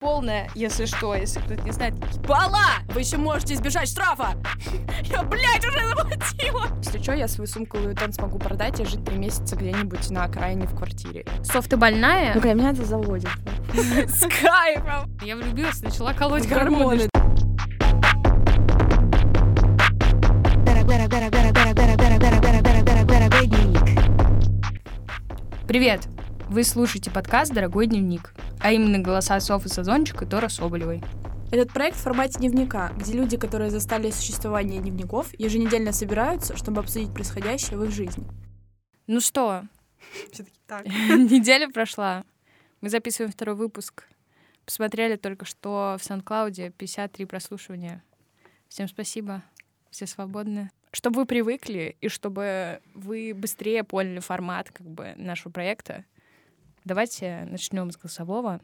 полная, если что, если кто-то не знает. Бала! Вы еще можете избежать штрафа! Я, блядь, уже заплатила! Если что, я свою сумку Louis Vuitton смогу продать и жить три месяца где-нибудь на окраине в квартире. Соф, ты больная? Ну, меня это заводит. С кайфом! Я влюбилась, начала колоть гормоны. Привет! Вы слушаете подкаст «Дорогой дневник», а именно голоса Софы Сазончик и Тора Соболевой. Этот проект в формате дневника, где люди, которые застали существование дневников, еженедельно собираются, чтобы обсудить происходящее в их жизни. Ну что, неделя прошла. Мы записываем второй выпуск. Посмотрели только что в Сан-Клауде 53 прослушивания. Всем спасибо. Все свободны чтобы вы привыкли и чтобы вы быстрее поняли формат как бы нашего проекта, Давайте начнем с голосового.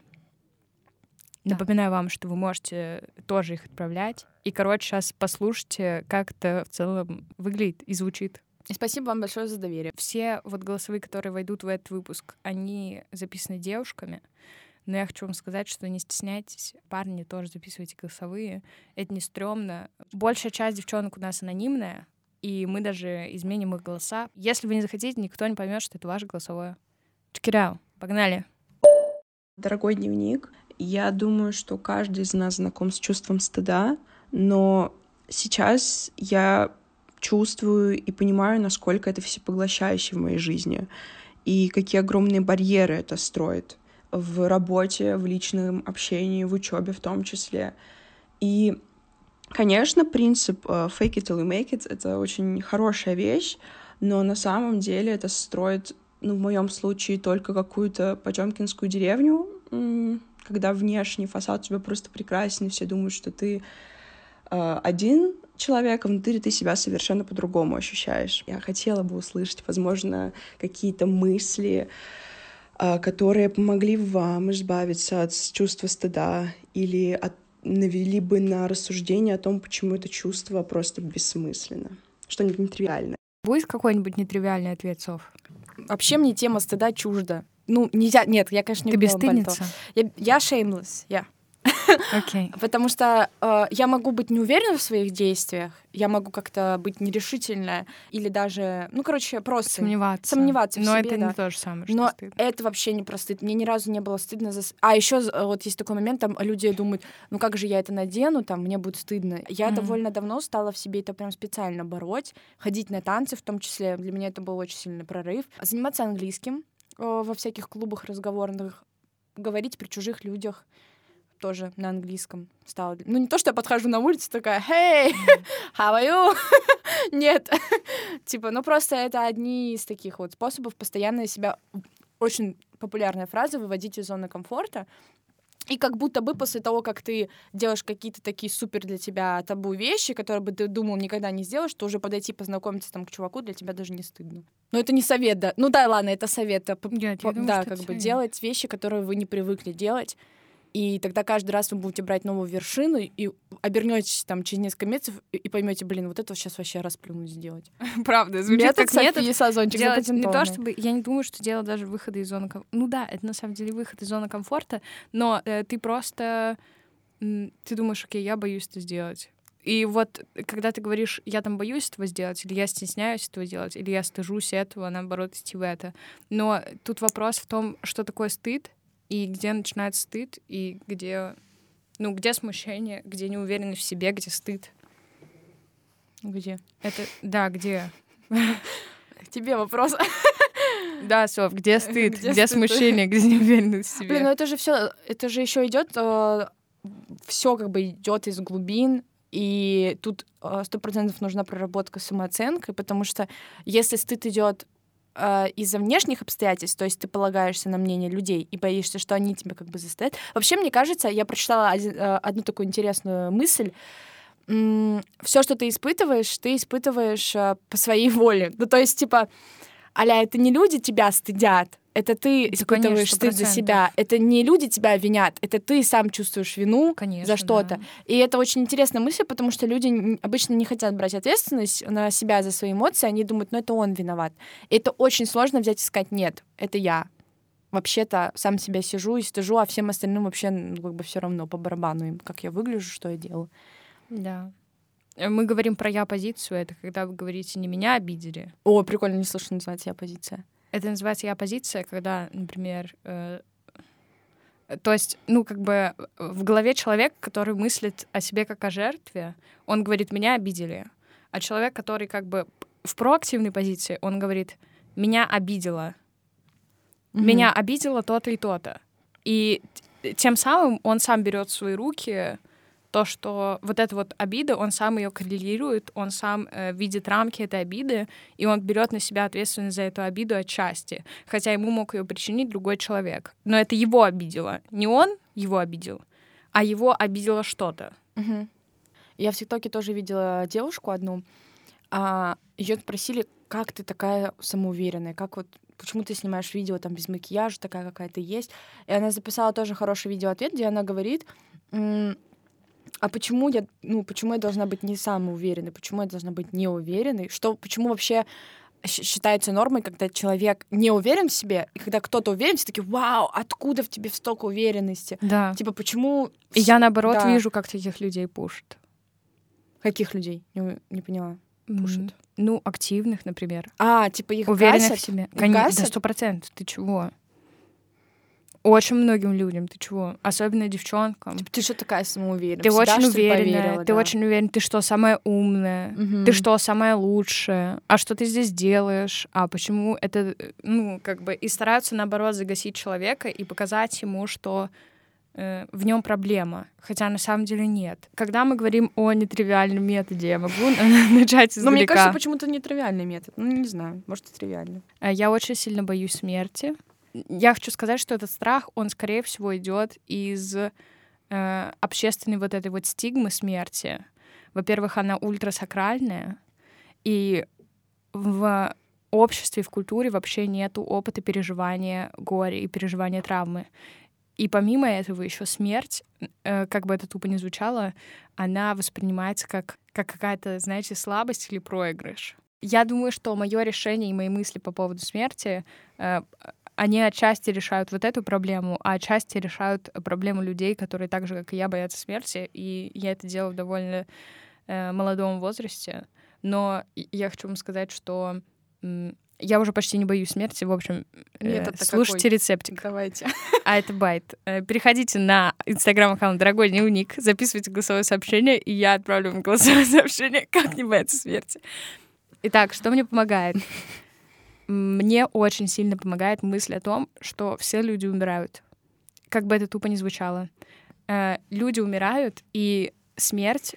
Да. Напоминаю вам, что вы можете тоже их отправлять. И, короче, сейчас послушайте, как это в целом выглядит и звучит. И спасибо вам большое за доверие. Все вот голосовые, которые войдут в этот выпуск, они записаны девушками. Но я хочу вам сказать, что не стесняйтесь, парни тоже записывайте голосовые. Это не стрёмно. Большая часть девчонок у нас анонимная, и мы даже изменим их голоса. Если вы не захотите, никто не поймет, что это ваше голосовое. Out. Погнали. Дорогой дневник, я думаю, что каждый из нас знаком с чувством стыда, но сейчас я чувствую и понимаю, насколько это всепоглощающе в моей жизни, и какие огромные барьеры это строит в работе, в личном общении, в учебе в том числе. И, конечно, принцип э, fake it till you make it — это очень хорошая вещь, но на самом деле это строит ну, в моем случае, только какую-то потемкинскую деревню, когда внешний фасад у тебя просто прекрасен, все думают, что ты э, один человек, а внутри ты себя совершенно по-другому ощущаешь. Я хотела бы услышать, возможно, какие-то мысли, э, которые помогли вам избавиться от чувства стыда или от, навели бы на рассуждение о том, почему это чувство просто бессмысленно, что-нибудь нетривиальное. Будет какой-нибудь нетривиальный ответ, Сов? Вообще мне тема стыда чужда. Ну, нельзя, нет, я, конечно, не Ты бесстыдница? Я, я shameless, я. Okay. Потому что э, я могу быть не уверена в своих действиях, я могу как-то быть нерешительная или даже, ну, короче, просто сомневаться. Сомневаться в Но себе, это да. не то же самое, что Но стыд. это вообще не про стыд. Мне ни разу не было стыдно за... А еще вот есть такой момент, там люди думают, ну как же я это надену, там мне будет стыдно. Я mm-hmm. довольно давно стала в себе это прям специально бороть, ходить на танцы в том числе. Для меня это был очень сильный прорыв. Заниматься английским э, во всяких клубах разговорных, говорить при чужих людях тоже на английском стала. Ну, не то, что я подхожу на улицу, такая, «Hey, how are you?» Нет. типа, ну, просто это одни из таких вот способов постоянно себя... Очень популярная фраза — выводить из зоны комфорта. И как будто бы после того, как ты делаешь какие-то такие супер для тебя табу вещи, которые бы ты думал никогда не сделаешь, то уже подойти познакомиться там к чуваку для тебя даже не стыдно. Но это не совет, да. Ну да, ладно, это совет. Нет, я думаю, да, как бы совет. делать вещи, которые вы не привыкли делать и тогда каждый раз вы будете брать новую вершину и обернетесь там через несколько месяцев и поймете, блин, вот это сейчас вообще расплюнуть сделать. Правда, звучит метод как метод Сазончик делать не то, чтобы... Я не думаю, что дело даже выхода из зоны комфорта. Ну да, это на самом деле выход из зоны комфорта, но э, ты просто... Ты думаешь, окей, я боюсь это сделать. И вот когда ты говоришь, я там боюсь этого сделать, или я стесняюсь этого делать, или я стыжусь этого, наоборот, идти в это. Но тут вопрос в том, что такое стыд, и где начинается стыд, и где, ну, где смущение, где неуверенность в себе, где стыд. Где? Это, да, где? Тебе вопрос. Да, Соф, где стыд, где, где смущение, где неуверенность в себе. Блин, ну это же все, это же еще идет, э, все как бы идет из глубин, и тут э, сто процентов нужна проработка самооценкой, потому что если стыд идет э, из-за внешних обстоятельств, то есть ты полагаешься на мнение людей и боишься, что они тебя как бы заставят. Вообще, мне кажется, я прочитала один, э, одну такую интересную мысль. Все, что ты испытываешь, ты испытываешь э, по своей воле. Ну, то есть, типа, аля, это не люди тебя стыдят, это ты испытываешь стыд за себя. Это не люди тебя винят, это ты сам чувствуешь вину конечно, за что-то. Да. И это очень интересная мысль, потому что люди обычно не хотят брать ответственность на себя за свои эмоции, они думают, ну это он виноват. И это очень сложно взять и сказать, нет, это я. вообще-то сам себя сижу и стыжу, а всем остальным вообще ну, как бы все равно по барабану им, как я выгляжу, что я делаю. Да. Э, мы говорим про я-позицию, это когда вы говорите «не меня обидели». О, прикольно, не слышно, называется я-позиция. Это называется я-позиция, когда, например, э, то есть, ну, как бы в голове человек, который мыслит о себе как о жертве, он говорит «меня обидели». А человек, который как бы в проактивной позиции, он говорит «меня обидело». Mm-hmm. Меня обидело то-то и то-то. И тем самым он сам берет в свои руки то, что вот эта вот обида, он сам ее коррелирует, он сам э, видит рамки этой обиды, и он берет на себя ответственность за эту обиду отчасти, хотя ему мог ее причинить другой человек. Но это его обидело. Не он его обидел, а его обидело что-то. Угу. Я в ТикТоке тоже видела девушку одну, а, ее спросили, как ты такая самоуверенная, как вот почему ты снимаешь видео там без макияжа, такая какая ты есть. И она записала тоже хороший видеоответ, где она говорит, а почему я, ну, почему я должна быть не самоуверенной, почему я должна быть неуверенной, что, почему вообще считается нормой, когда человек не уверен в себе, и когда кто-то уверен, все таки вау, откуда в тебе столько уверенности? Да. Типа, почему... И я, наоборот, да. вижу, как таких людей пушат. Каких людей? Не, не поняла. Пушат. Ну, активных, например. А, типа их Уверенных гасят? в себе. Конечно, да, сто процентов. Ты чего? Очень многим людям. Ты чего? Особенно девчонкам. Типа, ты что такая самоуверенная? Ты Всегда, очень уверенная. Поверила, ты да? очень уверенная. Ты что, самая умная? Угу. Ты что, самая лучшая? А что ты здесь делаешь? А почему это... Ну, как бы... И стараются, наоборот, загасить человека и показать ему, что э, в нем проблема, хотя на самом деле нет. Когда мы говорим о нетривиальном методе, я могу начать издалека. Но мне кажется, почему-то нетривиальный метод. Ну, не знаю, может, и тривиальный. Э, я очень сильно боюсь смерти я хочу сказать, что этот страх, он, скорее всего, идет из э, общественной вот этой вот стигмы смерти. Во-первых, она ультрасакральная, и в обществе, в культуре вообще нету опыта переживания горя и переживания травмы. И помимо этого еще смерть, э, как бы это тупо не звучало, она воспринимается как, как какая-то, знаете, слабость или проигрыш. Я думаю, что мое решение и мои мысли по поводу смерти э, они отчасти решают вот эту проблему, а отчасти решают проблему людей, которые так же, как и я, боятся смерти. И я это делаю в довольно э, молодом возрасте. Но я хочу вам сказать, что я уже почти не боюсь смерти. В общем, э, слушайте какой? рецептик. Давайте. А это байт. Э, переходите на инстаграм-аккаунт «Дорогой дневник», записывайте голосовое сообщение, и я отправлю вам голосовое сообщение «Как не бояться смерти». Итак, что мне помогает? Мне очень сильно помогает мысль о том, что все люди умирают. Как бы это тупо не звучало. Э, люди умирают, и смерть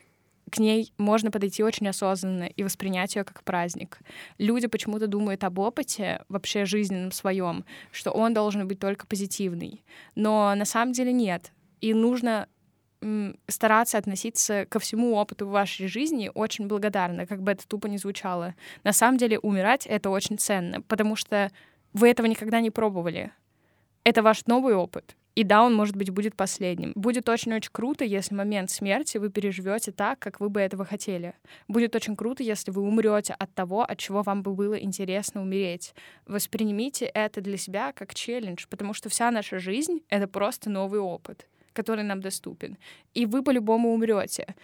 к ней можно подойти очень осознанно и воспринять ее как праздник. Люди почему-то думают об опыте вообще жизненном своем, что он должен быть только позитивный. Но на самом деле нет. И нужно стараться относиться ко всему опыту в вашей жизни очень благодарно, как бы это тупо не звучало. На самом деле умирать — это очень ценно, потому что вы этого никогда не пробовали. Это ваш новый опыт. И да, он, может быть, будет последним. Будет очень-очень круто, если момент смерти вы переживете так, как вы бы этого хотели. Будет очень круто, если вы умрете от того, от чего вам бы было интересно умереть. Воспринимите это для себя как челлендж, потому что вся наша жизнь — это просто новый опыт который нам доступен. И вы по-любому умрете.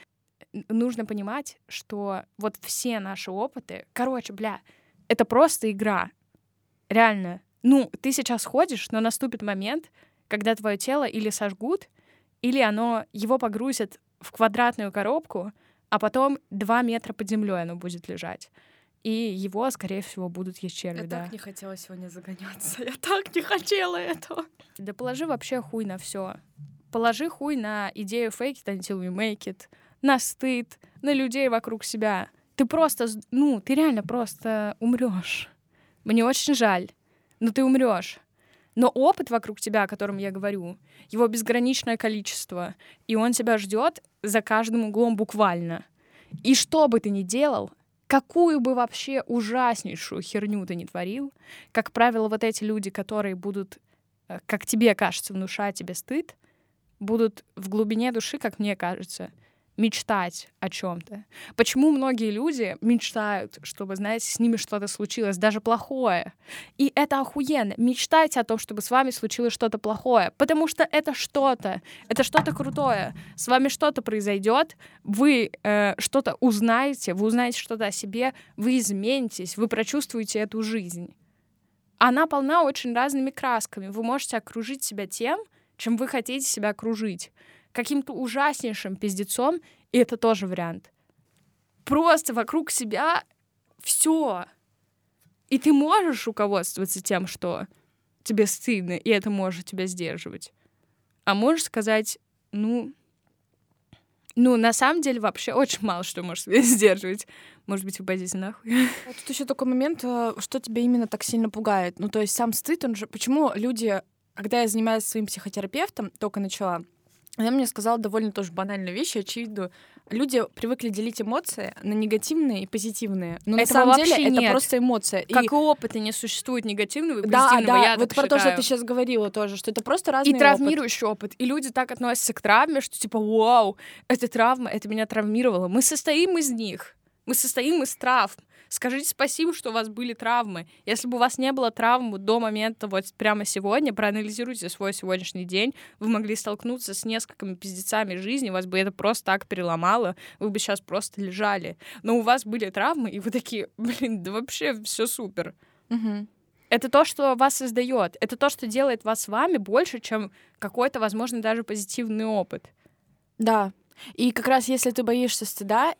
Нужно понимать, что вот все наши опыты, короче, бля, это просто игра. Реально. Ну, ты сейчас ходишь, но наступит момент, когда твое тело или сожгут, или оно его погрузят в квадратную коробку, а потом два метра под землей оно будет лежать. И его, скорее всего, будут есть черви, я да. Я так не хотела сегодня загоняться. Я так не хотела этого. Да положи вообще хуй на все положи хуй на идею fake it until you make it, на стыд, на людей вокруг себя. Ты просто, ну, ты реально просто умрешь. Мне очень жаль, но ты умрешь. Но опыт вокруг тебя, о котором я говорю, его безграничное количество, и он тебя ждет за каждым углом буквально. И что бы ты ни делал, какую бы вообще ужаснейшую херню ты не творил, как правило, вот эти люди, которые будут, э, как тебе кажется, внушать тебе стыд, будут в глубине души, как мне кажется, мечтать о чем-то. Почему многие люди мечтают, чтобы, знаете, с ними что-то случилось, даже плохое. И это охуенно. Мечтайте о том, чтобы с вами случилось что-то плохое, потому что это что-то, это что-то крутое. С вами что-то произойдет, вы э, что-то узнаете, вы узнаете что-то о себе, вы изменитесь, вы прочувствуете эту жизнь. Она полна очень разными красками. Вы можете окружить себя тем, чем вы хотите себя окружить каким-то ужаснейшим пиздецом, и это тоже вариант. Просто вокруг себя все. И ты можешь руководствоваться тем, что тебе стыдно, и это может тебя сдерживать. А можешь сказать, ну, ну, на самом деле, вообще очень мало что может сдерживать. Может быть, вы нахуй. А тут еще такой момент, э, что тебя именно так сильно пугает. Ну, то есть сам стыд, он же... Почему люди, когда я занимаюсь своим психотерапевтом, только начала, она мне сказала довольно тоже банальную вещь, очевидную. Люди привыкли делить эмоции на негативные и позитивные. Но Этого на самом деле нет. это просто эмоция. Как и опыта не существует негативного и позитивного. Да, да, я вот про считаю. то, что ты сейчас говорила тоже, что это просто разный И травмирующий опыт. опыт. И люди так относятся к травме, что типа, вау, это травма, это меня травмировало. Мы состоим из них. Мы состоим из травм. Скажите спасибо, что у вас были травмы. Если бы у вас не было травм до момента вот прямо сегодня, проанализируйте свой сегодняшний день, вы могли столкнуться с несколькими пиздецами жизни, вас бы это просто так переломало, вы бы сейчас просто лежали. Но у вас были травмы, и вы такие, блин, да вообще все супер. Угу. Это то, что вас создает. Это то, что делает вас с вами больше, чем какой-то, возможно, даже позитивный опыт. Да. И как раз если ты боишься стыда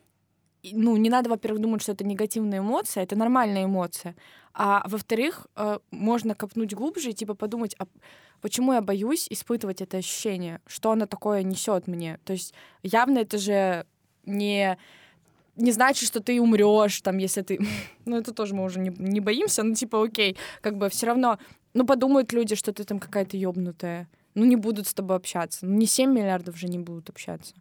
ну, не надо, во-первых, думать, что это негативная эмоция, это нормальная эмоция. А во-вторых, э, можно копнуть глубже и типа подумать, а почему я боюсь испытывать это ощущение, что оно такое несет мне. То есть явно это же не не значит, что ты умрешь, там, если ты... ну, это тоже мы уже не, не боимся, ну, типа, окей, как бы все равно... Ну, подумают люди, что ты там какая-то ёбнутая. Ну, не будут с тобой общаться. Ну, не 7 миллиардов же не будут общаться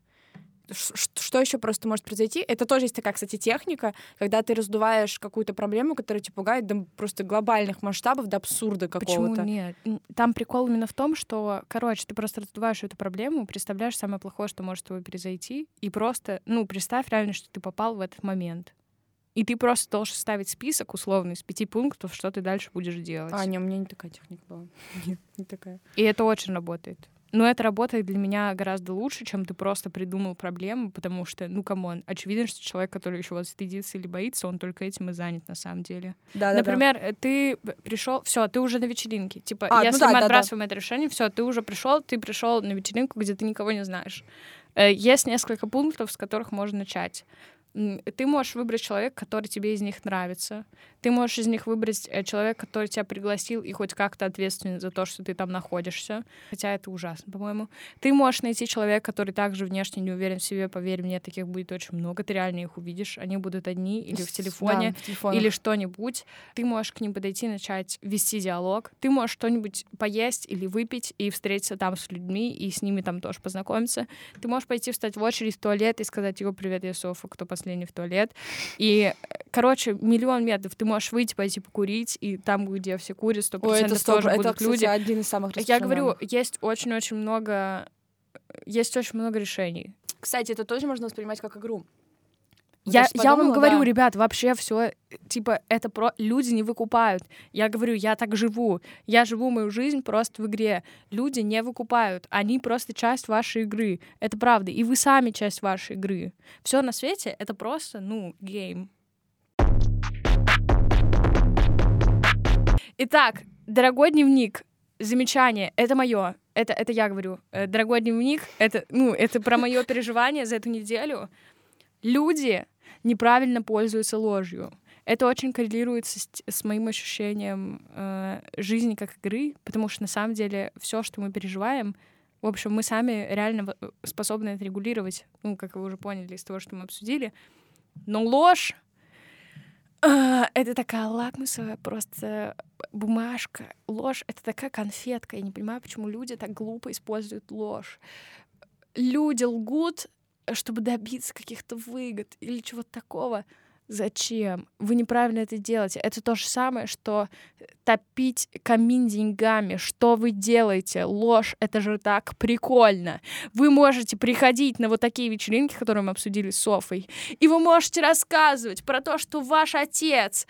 что еще просто может произойти? Это тоже есть такая, кстати, техника, когда ты раздуваешь какую-то проблему, которая тебя пугает до просто глобальных масштабов, до абсурда какого-то. Почему нет? Там прикол именно в том, что, короче, ты просто раздуваешь эту проблему, представляешь самое плохое, что может с тобой произойти, и просто, ну, представь реально, что ты попал в этот момент. И ты просто должен ставить список условный из пяти пунктов, что ты дальше будешь делать. А, не, у меня не такая техника была. Нет, не такая. И это очень работает. Но это работает для меня гораздо лучше, чем ты просто придумал проблему, потому что, ну, come on, очевидно, что человек, который еще вот стыдится или боится, он только этим и занят на самом деле. Да, Например, да, да. ты пришел, все, ты уже на вечеринке. Типа, а, если ну да, мы да, отбрасываем да. это решение, все, ты уже пришел, ты пришел на вечеринку, где ты никого не знаешь. Э, есть несколько пунктов, с которых можно начать ты можешь выбрать человека, который тебе из них нравится. Ты можешь из них выбрать э, человека, который тебя пригласил и хоть как-то ответственен за то, что ты там находишься. Хотя это ужасно, по-моему. Ты можешь найти человека, который также внешне не уверен в себе. Поверь мне, таких будет очень много. Ты реально их увидишь. Они будут одни или в телефоне, да, в или что-нибудь. Ты можешь к ним подойти, начать вести диалог. Ты можешь что-нибудь поесть или выпить и встретиться там с людьми и с ними там тоже познакомиться. Ты можешь пойти встать в очередь в туалет и сказать, его привет, я Софа, кто последний последний в туалет. И, короче, миллион методов. Ты можешь выйти, пойти покурить, и там, где все курят, сто процентов тоже это, будут кстати, люди. один из самых Я говорю, есть очень-очень много... Есть очень много решений. Кстати, это тоже можно воспринимать как игру. Я, я вам говорю, да. ребят, вообще все, типа, это про люди не выкупают. Я говорю, я так живу. Я живу мою жизнь просто в игре. Люди не выкупают. Они просто часть вашей игры. Это правда. И вы сами часть вашей игры. Все на свете это просто, ну, гейм. Итак, дорогой дневник, замечание, это мое. Это, это я говорю. Э, дорогой дневник, это, ну, это про мое переживание за эту неделю. Люди неправильно пользуются ложью. Это очень коррелируется с, с моим ощущением э, жизни как игры, потому что на самом деле все, что мы переживаем, в общем, мы сами реально способны это регулировать, ну, как вы уже поняли из того, что мы обсудили. Но ложь э, это такая лакмусовая просто бумажка. Ложь — это такая конфетка. Я не понимаю, почему люди так глупо используют ложь. Люди лгут чтобы добиться каких-то выгод или чего-то такого. Зачем? Вы неправильно это делаете. Это то же самое, что топить камин деньгами. Что вы делаете? Ложь. Это же так прикольно. Вы можете приходить на вот такие вечеринки, которые мы обсудили с Софой, и вы можете рассказывать про то, что ваш отец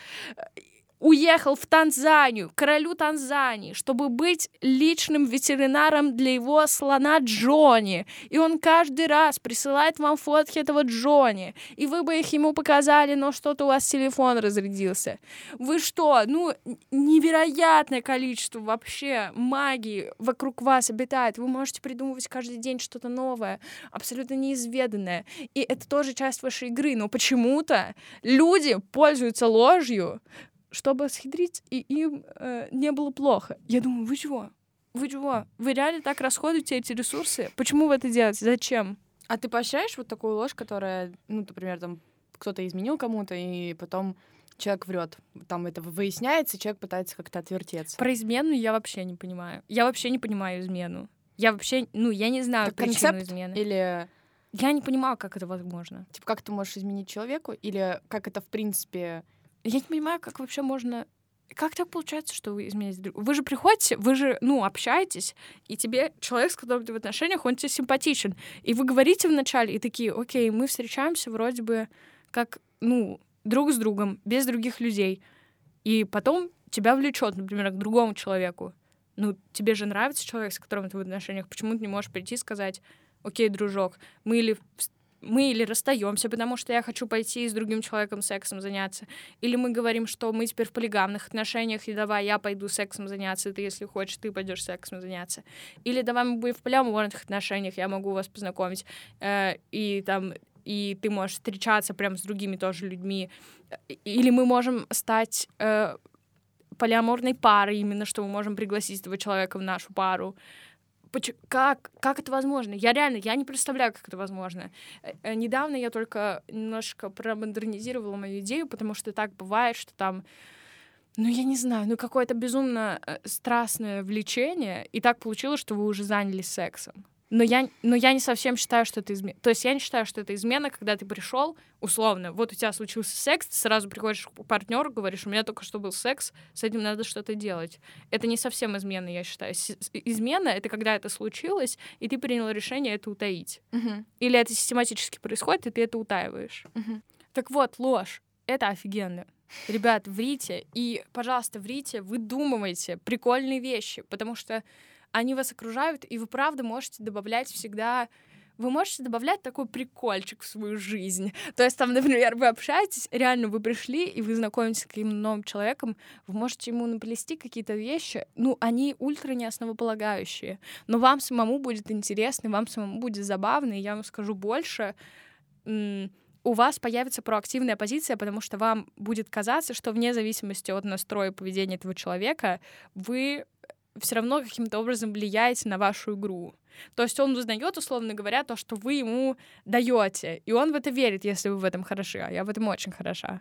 уехал в Танзанию, королю Танзании, чтобы быть личным ветеринаром для его слона Джонни. И он каждый раз присылает вам фотки этого Джонни. И вы бы их ему показали, но что-то у вас телефон разрядился. Вы что? Ну, невероятное количество вообще магии вокруг вас обитает. Вы можете придумывать каждый день что-то новое, абсолютно неизведанное. И это тоже часть вашей игры. Но почему-то люди пользуются ложью, чтобы схитрить, и им э, не было плохо. Я думаю, вы чего? Вы чего? Вы реально так расходуете эти ресурсы? Почему вы это делаете? Зачем? А ты поощряешь вот такую ложь, которая, ну, например, там кто-то изменил кому-то, и потом человек врет. Там это выясняется, человек пытается как-то отвертеться. Про измену я вообще не понимаю. Я вообще не понимаю измену. Я вообще, ну, я не знаю это причину концепт измены. Или я не понимаю, как это возможно. Типа, как ты можешь изменить человеку, или как это, в принципе, я не понимаю, как вообще можно как так получается, что вы изменяете друг Вы же приходите, вы же, ну, общаетесь, и тебе человек, с которым ты в отношениях, он тебе симпатичен. И вы говорите вначале, и такие, окей, мы встречаемся вроде бы как, ну, друг с другом, без других людей. И потом тебя влечет, например, к другому человеку. Ну, тебе же нравится человек, с которым ты в отношениях. Почему ты не можешь прийти и сказать, окей, дружок, мы или мы или расстаемся, потому что я хочу пойти с другим человеком сексом заняться, или мы говорим, что мы теперь в полигамных отношениях, и давай я пойду сексом заняться, ты, если хочешь, ты пойдешь сексом заняться. Или давай мы будем в полиаморных отношениях, я могу вас познакомить, э, и там и ты можешь встречаться прям с другими тоже людьми. Или мы можем стать э, полиаморной парой, именно что мы можем пригласить этого человека в нашу пару как, как это возможно? Я реально, я не представляю, как это возможно. Э, э, недавно я только немножко промодернизировала мою идею, потому что так бывает, что там ну, я не знаю, ну какое-то безумно э, страстное влечение, и так получилось, что вы уже занялись сексом. Но я, но я не совсем считаю, что это измена. То есть я не считаю, что это измена, когда ты пришел, условно, вот у тебя случился секс, ты сразу приходишь к партнеру, говоришь, у меня только что был секс, с этим надо что-то делать. Это не совсем измена, я считаю. Измена — это когда это случилось, и ты принял решение это утаить. Uh-huh. Или это систематически происходит, и ты это утаиваешь. Uh-huh. Так вот, ложь — это офигенно. Ребят, врите, и, пожалуйста, врите, выдумывайте прикольные вещи, потому что они вас окружают, и вы правда можете добавлять всегда вы можете добавлять такой прикольчик в свою жизнь. То есть там, например, вы общаетесь, реально вы пришли, и вы знакомитесь с каким-то новым человеком, вы можете ему наплести какие-то вещи, ну, они ультра не основополагающие, но вам самому будет интересно, вам самому будет забавно, и я вам скажу больше, у вас появится проактивная позиция, потому что вам будет казаться, что вне зависимости от настроя поведения этого человека, вы все равно каким-то образом влияете на вашу игру. То есть он узнает, условно говоря, то, что вы ему даете, и он в это верит, если вы в этом хороши. А я в этом очень хороша.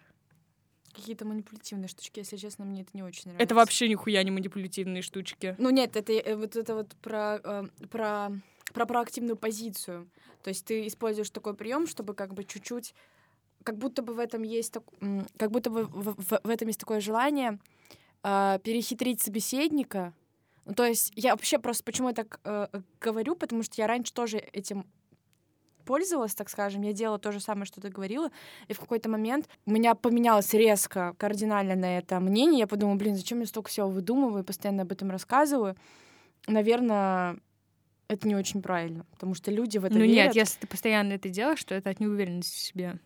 Какие-то манипулятивные штучки, если честно, мне это не очень нравится. Это вообще нихуя не манипулятивные штучки. Ну нет, это э, вот это вот про, э, про, про проактивную позицию. То есть ты используешь такой прием, чтобы как бы чуть-чуть, как будто бы в этом есть, так, как будто бы в, в, в этом есть такое желание э, перехитрить собеседника, ну, то есть я вообще просто почему я так э, говорю, потому что я раньше тоже этим пользовалась, так скажем, я делала то же самое, что ты говорила, и в какой-то момент у меня поменялось резко, кардинально на это мнение. Я подумала, блин, зачем я столько всего выдумываю, постоянно об этом рассказываю. Наверное, это не очень правильно, потому что люди в это ну, верят. нет, если ты постоянно это делаешь, то это от неуверенности в себе.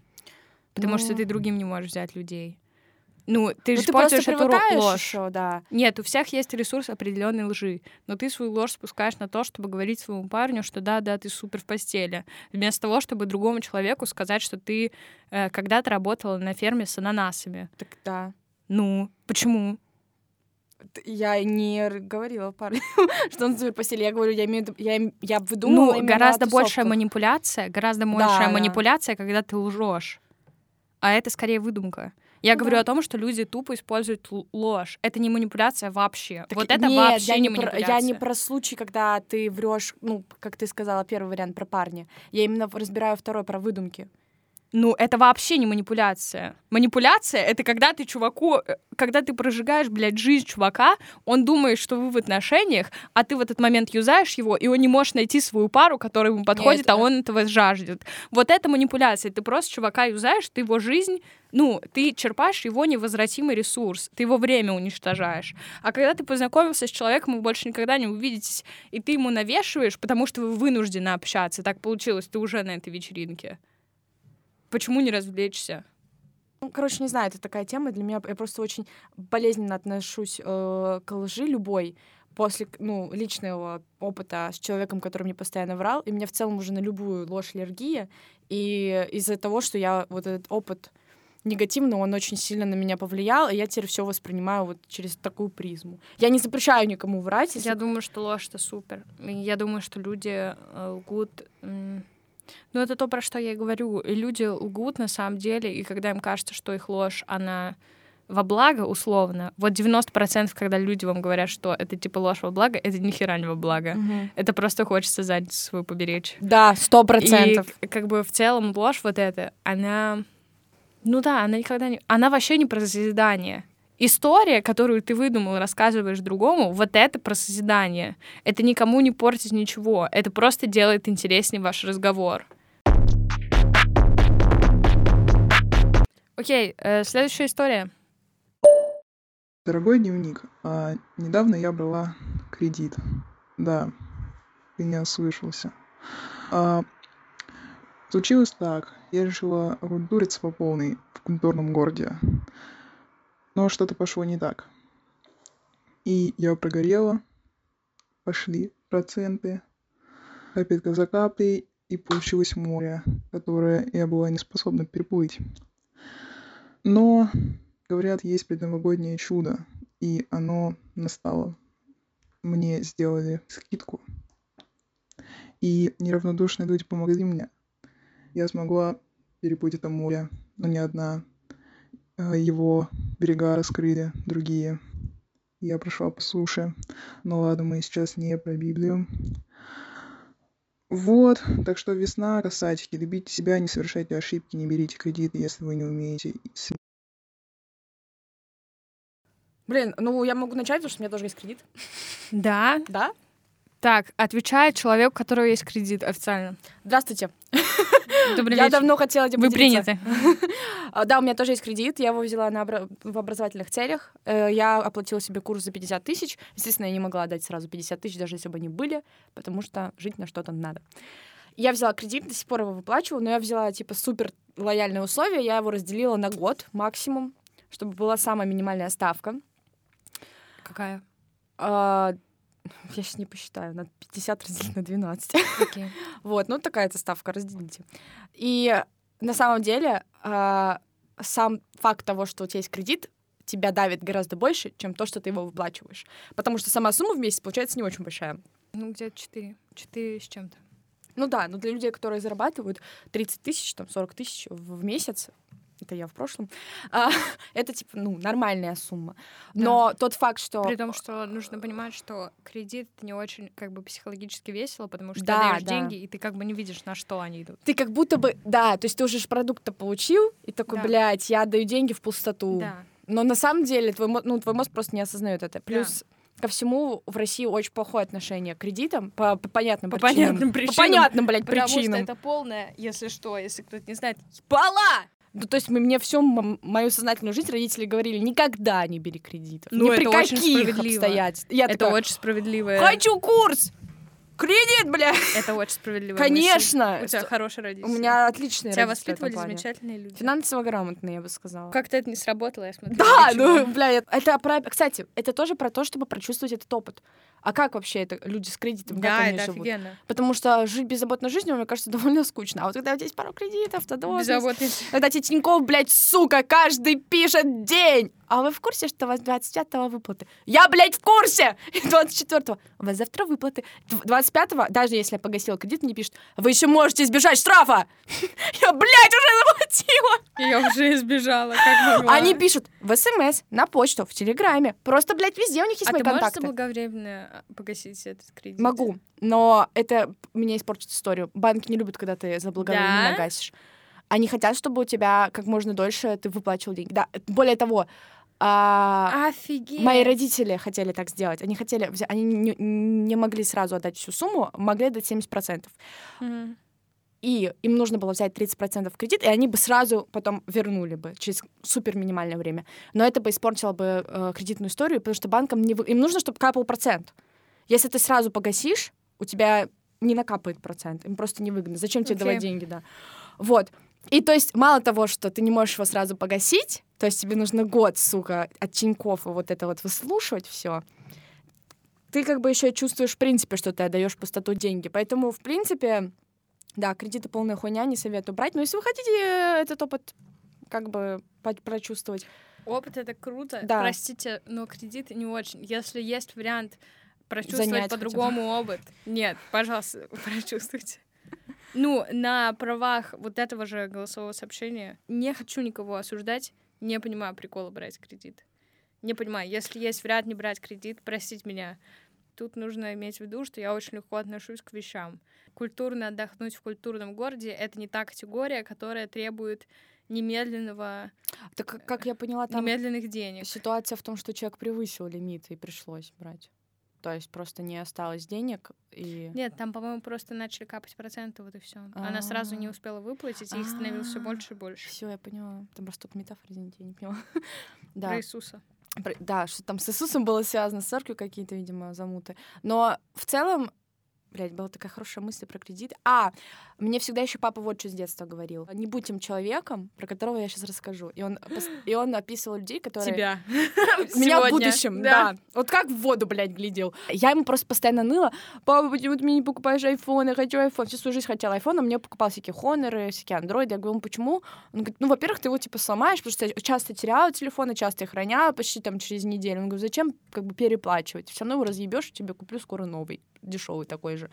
Потому ну... что ты другим не можешь взять людей. Ну, ты ну, же ты пользуешь эту ложь. Еще, да. Нет, у всех есть ресурс определенной лжи, но ты свою ложь спускаешь на то, чтобы говорить своему парню, что да, да, ты супер в постели, вместо того, чтобы другому человеку сказать, что ты э, когда-то работала на ферме с ананасами. Так да. Ну, почему? Я не говорила парню, что он супер постели. Я говорю, я имею я, я выдумывала Ну, гораздо большая манипуляция, гораздо большая да, манипуляция, да. когда ты лжешь. А это скорее выдумка. Я да. говорю о том, что люди тупо используют ложь. Это не манипуляция вообще. Так вот это нет, вообще я не, не манипуляция. Про, я не про случай, когда ты врешь, ну, как ты сказала, первый вариант про парня. Я именно разбираю второй про выдумки. Ну, это вообще не манипуляция. Манипуляция — это когда ты чуваку, э, когда ты прожигаешь, блядь, жизнь чувака, он думает, что вы в отношениях, а ты в этот момент юзаешь его, и он не может найти свою пару, которая ему подходит, Нет, а он этого жаждет. Вот это манипуляция. Ты просто чувака юзаешь, ты его жизнь, ну, ты черпаешь его невозвратимый ресурс, ты его время уничтожаешь. А когда ты познакомился с человеком, вы больше никогда не увидитесь, и ты ему навешиваешь, потому что вы вынуждены общаться. Так получилось, ты уже на этой вечеринке. Почему не развлечься? Ну, короче, не знаю, это такая тема для меня. Я просто очень болезненно отношусь э, к лжи любой после ну, личного опыта с человеком, который мне постоянно врал, и мне в целом уже на любую ложь аллергия, и из-за того, что я вот этот опыт негативный, он очень сильно на меня повлиял, и я теперь все воспринимаю вот через такую призму. Я не запрещаю никому врать. Если... Я думаю, что ложь — это супер. Я думаю, что люди э, лгут... Ну, это то, про что я и говорю. И люди лгут на самом деле, и когда им кажется, что их ложь, она во благо, условно, вот 90%, когда люди вам говорят, что это типа ложь во благо, это ни хера не во благо. Угу. Это просто хочется задницу свою поберечь. Да, сто процентов. И как бы в целом ложь вот эта, она... Ну да, она никогда не... Она вообще не про созидание. История, которую ты выдумал, рассказываешь другому, вот это про созидание. Это никому не портит ничего. Это просто делает интереснее ваш разговор. Окей, э, следующая история. Дорогой дневник, а, недавно я брала кредит. Да, ты не ослышался. А, случилось так. Я решила рудуриться по полной в культурном городе. Но что-то пошло не так. И я прогорела, пошли проценты, капелька за и получилось море, которое я была не способна переплыть. Но, говорят, есть предновогоднее чудо, и оно настало. Мне сделали скидку. И неравнодушные люди помогли мне. Я смогла переплыть это море, но не одна. А, его берега раскрыли другие. Я прошла по суше. Но ладно, мы сейчас не про Библию. Вот, так что весна, красавчики, любите себя, не совершайте ошибки, не берите кредиты, если вы не умеете. Блин, ну я могу начать, потому что у меня тоже есть кредит. Да? Да? Так, отвечает человек, у которого есть кредит официально. Здравствуйте. Добрый я вечер. давно хотела этим Вы приняты. А, да, у меня тоже есть кредит. Я его взяла на обра- в образовательных целях. Э, я оплатила себе курс за 50 тысяч. Естественно, я не могла отдать сразу 50 тысяч, даже если бы они были, потому что жить на что-то надо. Я взяла кредит, до сих пор его выплачиваю, но я взяла, типа, супер лояльные условия. Я его разделила на год максимум, чтобы была самая минимальная ставка. Какая? Я сейчас не посчитаю, надо 50 разделить на 12. Okay. вот, ну такая эта ставка, разделите. И на самом деле а, сам факт того, что у тебя есть кредит, тебя давит гораздо больше, чем то, что ты его выплачиваешь. Потому что сама сумма в месяц получается не очень большая. Ну, где-то 4. 4 с чем-то. Ну да, но для людей, которые зарабатывают 30 тысяч, там, 40 тысяч в месяц, это я в прошлом, а, это типа, ну, нормальная сумма. Но да. тот факт, что... При том, что нужно понимать, что кредит не очень как бы психологически весело, потому что да, ты даешь да. деньги, и ты как бы не видишь, на что они идут. Ты как будто бы, да, то есть ты уже продукт-то получил, и такой, да. блядь, я отдаю деньги в пустоту. Да. Но на самом деле твой, ну, твой мозг просто не осознает это. Плюс да ко всему в России очень плохое отношение к кредитам по, по понятным по причинам. Понятным причинам. По понятным, блядь, Потому причинам. что это полное, если что, если кто-то не знает, ебала! Ну, то есть мы, мне всю мою сознательную жизнь родители говорили, никогда не бери кредитов. Ну, ни при каких обстоятельствах. Я это такая, очень справедливо. Хочу курс! Кредит, бля! Это очень справедливо. Конечно! У тебя хорошие родители. У меня отличные Тебя родители воспитывали замечательные люди. Финансово грамотные, я бы сказала. Как-то это не сработало, я смотрю. Да, ну, бля, это про... Кстати, это тоже про то, чтобы прочувствовать этот опыт. А как вообще это люди с кредитом, да, как они это живут? офигенно. Потому что жить беззаботной жизнью, мне кажется, довольно скучно. А вот когда у тебя есть пару кредитов, то да, Беззаботность. Когда тебе Тинькофф, блядь, сука, каждый пишет день. А вы в курсе, что у вас 25-го выплаты? Я, блядь, в курсе! И 24-го. У вас завтра выплаты. 25-го, даже если я погасила кредит, мне пишут, вы еще можете избежать штрафа! Я, блядь, уже заплатила! Я уже избежала, как могла. Они пишут в СМС, на почту, в Телеграме. Просто, блядь, везде у них есть а мои ты можешь контакты. Заблаговременно погасить этот кредит? Могу, но это мне испортит историю. Банки не любят, когда ты заблаговременно Да? гасишь. Они хотят, чтобы у тебя как можно дольше ты выплачивал деньги. Да, более того, а, Офигеть. мои родители хотели так сделать. Они хотели, они не, не могли сразу отдать всю сумму, могли отдать 70%. Мгм. И им нужно было взять 30% в кредит, и они бы сразу потом вернули бы через супер минимальное время. Но это бы испортило бы э, кредитную историю, потому что банкам не вы- им нужно, чтобы капал процент. Если ты сразу погасишь, у тебя не накапает процент. Им просто невыгодно. Зачем тебе Окей. давать деньги, да? Вот. И то есть мало того, что ты не можешь его сразу погасить, то есть тебе нужно год, сука, от Тинькофф и вот это вот выслушивать все, ты как бы еще чувствуешь, в принципе, что ты отдаешь пустоту деньги. Поэтому, в принципе, да, кредиты полная хуйня, не советую брать. Но если вы хотите э, этот опыт как бы прочувствовать, Опыт это круто. Да. Простите, но кредиты не очень. Если есть вариант прочувствовать по-другому опыт, нет, пожалуйста, прочувствуйте. Ну, на правах вот этого же голосового сообщения не хочу никого осуждать, не понимаю прикола брать кредит. Не понимаю, если есть вариант не брать кредит, простите меня. Тут нужно иметь в виду, что я очень легко отношусь к вещам. Культурно отдохнуть в культурном городе — это не та категория, которая требует немедленного, так как- я поняла, там немедленных денег. ситуация в том, что человек превысил лимит и пришлось брать. То есть просто не осталось денег и... Нет, там, по-моему, просто начали капать проценты, вот и все. Она сразу не А. успела выплатить, и их становилось все А. больше и больше. Все, я поняла. Там просто столько метафор, извините, я не поняла. Да. Про Иисуса. Да, что там с Иисусом было связано, с церковью какие-то, видимо, замуты. Но в целом, блядь, была такая хорошая мысль про кредит. А, мне всегда еще папа вот что с детства говорил. Не будь тем человеком, про которого я сейчас расскажу. И он, и он описывал людей, которые... Тебя. Меня в будущем, да. Вот как в воду, блядь, глядел. Я ему просто постоянно ныла. Папа, почему ты мне не покупаешь iPhone? Я хочу iPhone. Всю свою жизнь хотела iPhone, а мне покупал всякие хоноры, всякие андроиды. Я говорю, ну почему? Он говорит, ну, во-первых, ты его, типа, сломаешь, потому что я часто теряла телефоны, часто их роняла, почти там через неделю. Он говорит, зачем как бы переплачивать? Все равно его разъебешь, тебе куплю скоро новый, дешевый такой же.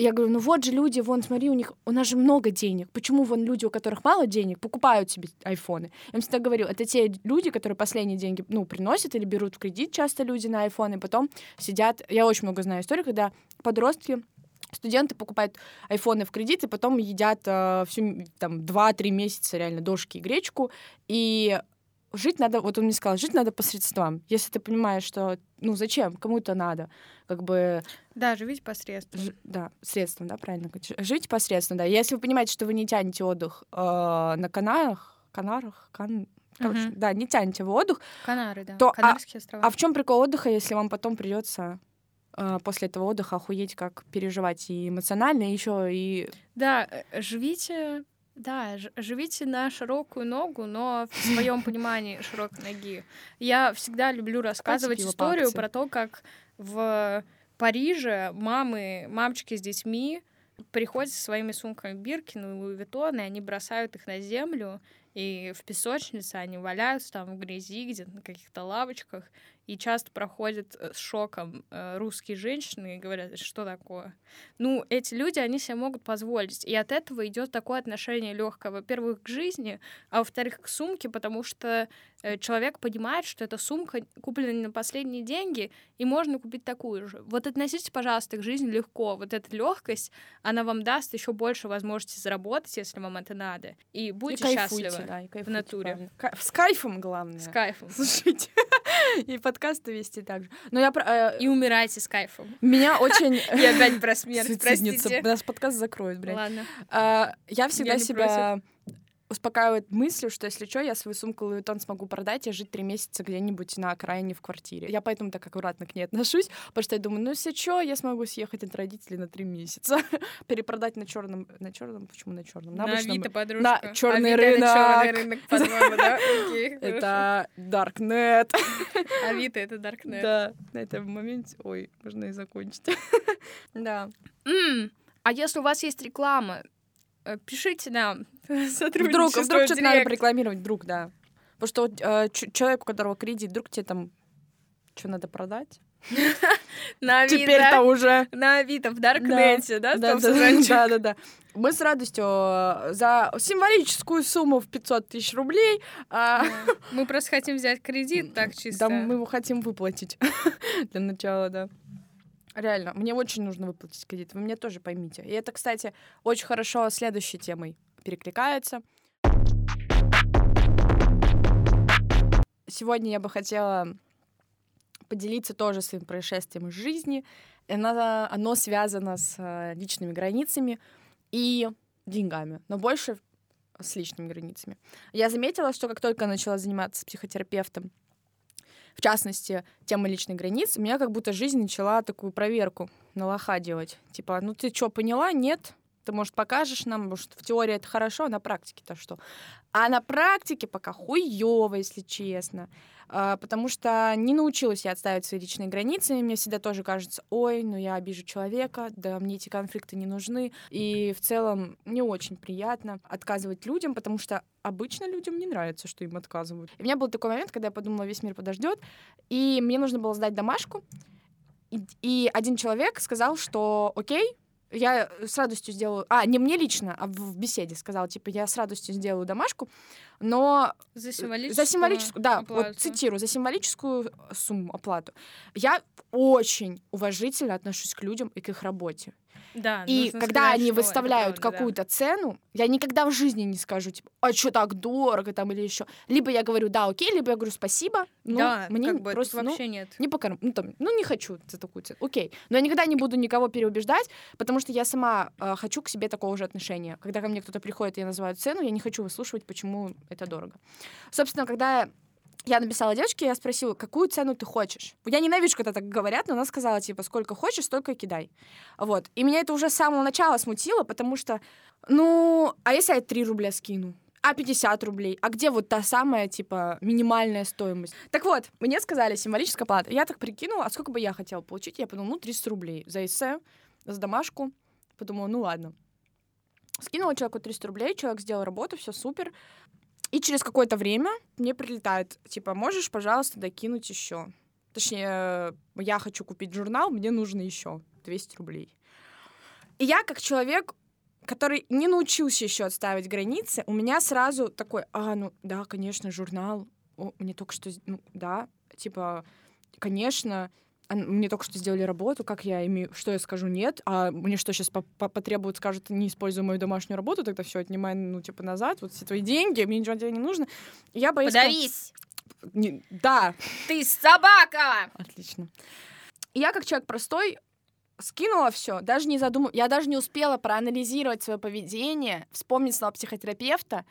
Я говорю, ну вот же люди, вон, смотри, у них, у нас же много денег. Почему вон люди, у которых мало денег, покупают себе айфоны? Я им всегда говорю, это те люди, которые последние деньги, ну, приносят или берут в кредит часто люди на айфоны, потом сидят... Я очень много знаю историй, когда подростки Студенты покупают айфоны в кредит и потом едят э, всю, там, 2-3 месяца реально дошки и гречку. И жить надо, вот он мне сказал, жить надо по средствам. Если ты понимаешь, что, ну, зачем, кому это надо, как бы Да, живите посредством. Ж- да, средством, да, правильно. Жить посредством, да. Если вы понимаете, что вы не тянете отдых э, на Канарах, Канарах, Кан... короче, Мгм. да, не тянете вы отдых, Канары, да. То, а- Канарские острова. а в чем прикол отдыха, если вам потом придется после этого отдыха охуеть, как переживать и эмоционально, и еще и Да, э, живите, да, живите на широкую ногу, но в своем понимании широкой ноги. Я всегда люблю рассказывать историю про то, как в Париже мамы, мамочки с детьми приходят со своими сумками Биркин и Луи и они бросают их на землю, и в песочнице они валяются там в грязи, где-то на каких-то лавочках, и часто проходят э, с шоком э, русские женщины и говорят, что такое. Ну, эти люди, они себе могут позволить. И от этого идет такое отношение легкое, во-первых, к жизни, а во-вторых, к сумке, потому что э, человек понимает, что эта сумка куплена не на последние деньги, и можно купить такую же. Вот относитесь, пожалуйста, к жизни легко. Вот эта легкость, она вам даст еще больше возможности заработать, если вам это надо. И будьте и кайфуйте, счастливы. да, и кайфуйте, натуре. правильно. С кайфом, главное. С кайфом. Слушайте. И подкасты вести так же. Но я... про- э, И умирайте с кайфом. Меня очень... И опять про смерть, простите. Нас подкаст закроют, блядь. Ладно. А, Я всегда себя успокаивает мыслью, что если что, я свою сумку Vuitton смогу продать и жить три месяца где-нибудь на окраине в квартире. Я поэтому так аккуратно к ней отношусь, потому что я думаю, ну если что, я смогу съехать от родителей на три месяца, перепродать на черном, на черном, почему на черном? На обычном. Авито, подружка. на чёрный Авито — рынок. рынок, по-твоему, да? Это Darknet. Авито — это Darknet. Да, на этом моменте, ой, можно и закончить. Да. А если у вас есть реклама, пишите нам. Вдруг, Сотрудничество вдруг что-то надо рекламировать, вдруг, да. Потому что вот, э, человек, у которого кредит, вдруг тебе там что надо продать? На Авито. Теперь-то уже. На Авито, в Даркнете, да? Да, да, да. Мы с радостью э, за символическую сумму в 500 тысяч рублей, а. Мы просто хотим взять кредит так чисто. да, мы его хотим выплатить для начала, да. Реально, мне очень нужно выплатить кредит, вы меня тоже поймите. И это, кстати, очень хорошо следующей темой перекликается. Сегодня я бы хотела поделиться тоже своим происшествием из жизни. Оно, оно связано с э, личными границами и деньгами, но больше с личными границами. Я заметила, что как только начала заниматься психотерапевтом, в частности, тема личных границ, у меня как будто жизнь начала такую проверку на лоха делать. Типа, ну ты что, поняла? Нет? Ты, может, покажешь нам, может, в теории это хорошо, а на практике-то что? А на практике пока хуёво, если честно. А, потому что не научилась я отставить свои личные границы. Мне всегда тоже кажется, ой, ну я обижу человека, да мне эти конфликты не нужны. И в целом не очень приятно отказывать людям, потому что обычно людям не нравится, что им отказывают. И у меня был такой момент, когда я подумала, весь мир подождет, и мне нужно было сдать домашку, и, и один человек сказал, что окей, я с радостью сделаю... А, не мне лично, а в беседе сказала, типа, я с радостью сделаю домашку, но... За символическую За символическую, да, оплату. вот цитирую, за символическую сумму, оплату. Я очень уважительно отношусь к людям и к их работе. Да, И когда сказать, они выставляют правда, да. какую-то цену, я никогда в жизни не скажу, типа, а что так дорого там или еще. Либо я говорю, да, окей, либо я говорю, спасибо, ну, да, мне как бы просто, ну, вообще нет. не покорм, ну, там, ну, не хочу за такую цену, окей. Но я никогда не буду никого переубеждать, потому что я сама э, хочу к себе такого же отношения. Когда ко мне кто-то приходит, и я называю цену, я не хочу выслушивать, почему это дорого. Собственно, когда я написала девочке, я спросила, какую цену ты хочешь? Я ненавижу, когда так говорят, но она сказала, типа, сколько хочешь, столько и кидай. Вот. И меня это уже с самого начала смутило, потому что, ну, а если я 3 рубля скину? А 50 рублей? А где вот та самая, типа, минимальная стоимость? Так вот, мне сказали символическая плата. Я так прикинула, а сколько бы я хотела получить? Я подумала, ну, 300 рублей за эссе, за домашку. Подумала, ну, ладно. Скинула человеку 300 рублей, человек сделал работу, все супер. И через какое-то время мне прилетает, типа, можешь, пожалуйста, докинуть еще. Точнее, я хочу купить журнал, мне нужно еще 200 рублей. И я, как человек, который не научился еще отставить границы, у меня сразу такой, а, ну да, конечно, журнал, О, мне только что, ну да, типа, конечно, мне только что сделали работу, как я имею, что я скажу нет, а мне что сейчас потребуют, скажут, не используй мою домашнюю работу, тогда все отнимай, ну типа назад, вот все твои деньги, мне ничего от тебя не нужно. Я боюсь. Подавись! Не- да, Ты собака! Отлично. Я как человек простой скинула все, даже не задумав, я даже не успела проанализировать свое поведение, вспомнить слова психотерапевта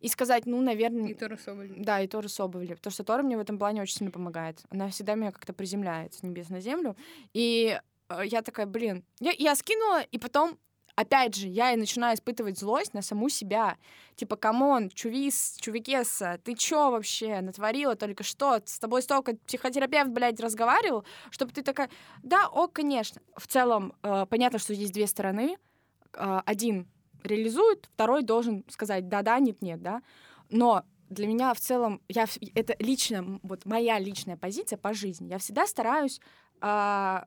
и сказать, ну, наверное, И Тора Соболь. да, и Тора Соболев, потому что Тора мне в этом плане очень сильно помогает. Она всегда меня как-то приземляет с небес на землю. И э, я такая, блин, я, я скинула, и потом Опять же, я и начинаю испытывать злость на саму себя. Типа, come on, чувис, чувикеса, ты чё вообще натворила только что? С тобой столько психотерапевт, блядь, разговаривал, чтобы ты такая, да, о, конечно. В целом, э, понятно, что здесь две стороны. Э, один реализует, второй должен сказать да-да, нет-нет, да. Но для меня в целом, я, это лично, вот моя личная позиция по жизни. Я всегда стараюсь а,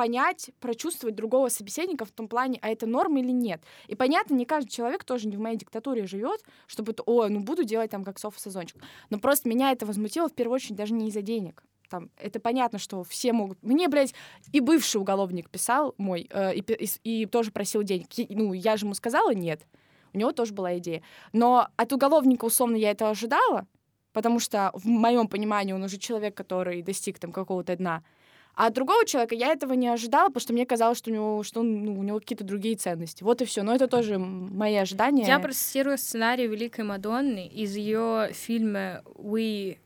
понять, прочувствовать другого собеседника в том плане, а это норм или нет. И понятно, не каждый человек тоже не в моей диктатуре живет, чтобы, то, о, ну буду делать там как Софа Сезончик. Но просто меня это возмутило в первую очередь даже не из-за денег. Там, это понятно, что все могут... Мне, блядь, и бывший уголовник писал мой, э, и, и и тоже просил денег. И, ну, я же ему сказала нет. У него тоже была идея. Но от уголовника, условно, я этого ожидала, потому что в моем понимании он уже человек, который достиг там какого-то дна. А от другого человека я этого не ожидала, потому что мне казалось, что у него, что он, ну, у него какие-то другие ценности. Вот и все. Но это тоже мои ожидания. Я процитирую сценарий Великой Мадонны из ее фильма We,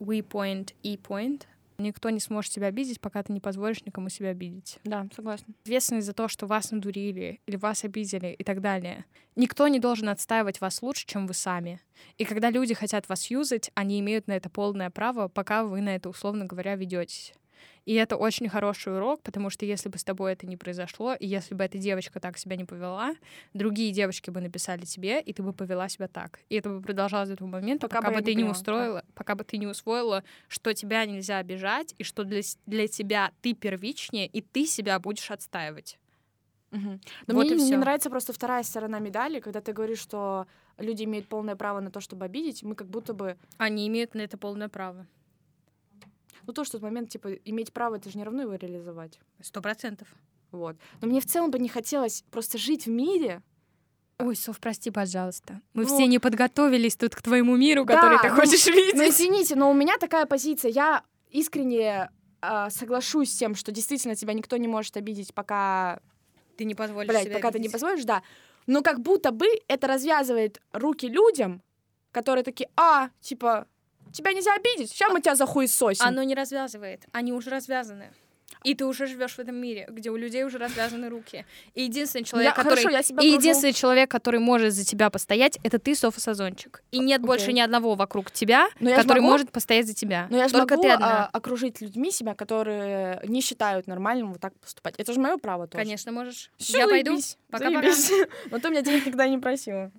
We Point, E Point. Никто не сможет тебя обидеть, пока ты не позволишь никому себя обидеть. Да, согласна. Ответственность за то, что вас надурили или вас обидели и так далее. Никто не должен отстаивать вас лучше, чем вы сами. И когда люди хотят вас юзать, они имеют на это полное право, пока вы на это, условно говоря, ведетесь. И это очень хороший урок, потому что если бы с тобой это не произошло, и если бы эта девочка так себя не повела, другие девочки бы написали тебе, и ты бы повела себя так. И это бы продолжалось до того момента, Пока пока, бы не ты не поняла, устроила, пока бы ты не усвоила, что тебя нельзя обижать, и что для, для тебя ты первичнее, и ты себя будешь отстаивать. Мгм. Но Вот мне не нравится просто вторая сторона медали, когда ты говоришь, что люди имеют полное право на то, чтобы обидеть. Мы как будто бы... Они имеют на это полное право. Ну, то, что в момент, типа, иметь право, это же не равно его реализовать. Сто процентов. Вот. Но мне в целом бы не хотелось просто жить в мире, Ой, Сов, прости, пожалуйста. Мы Ну, все не подготовились тут к твоему миру, Да, который ты ну, хочешь видеть. Ну, извините, но у меня такая позиция. Я искренне а, соглашусь с тем, что действительно тебя никто не может обидеть, пока, Ты не позволишь блядь, пока ты не обидеть. позволишь, да. Но как будто бы это развязывает руки людям, которые такие, а, типа, тебя нельзя обидеть, сейчас мы тебя захуесосим. Оно не развязывает. Они уже развязаны. И ты уже живешь в этом мире, где у людей уже развязаны руки. И единственный человек, Я- который... хорошо, я себя И единственный человек, который может за тебя постоять, это ты, Софа Сазончик. И нет Окей. больше ни одного вокруг тебя, Но который могу- может постоять за тебя. Но я же Только могу ты одна. а, окружить людьми себя, которые не считают нормальным вот так поступать. Это же мое право тоже. Конечно, можешь. Всё, Я пойду. заебись, Пока-пока. заебись. Но ты у меня денег никогда не просила.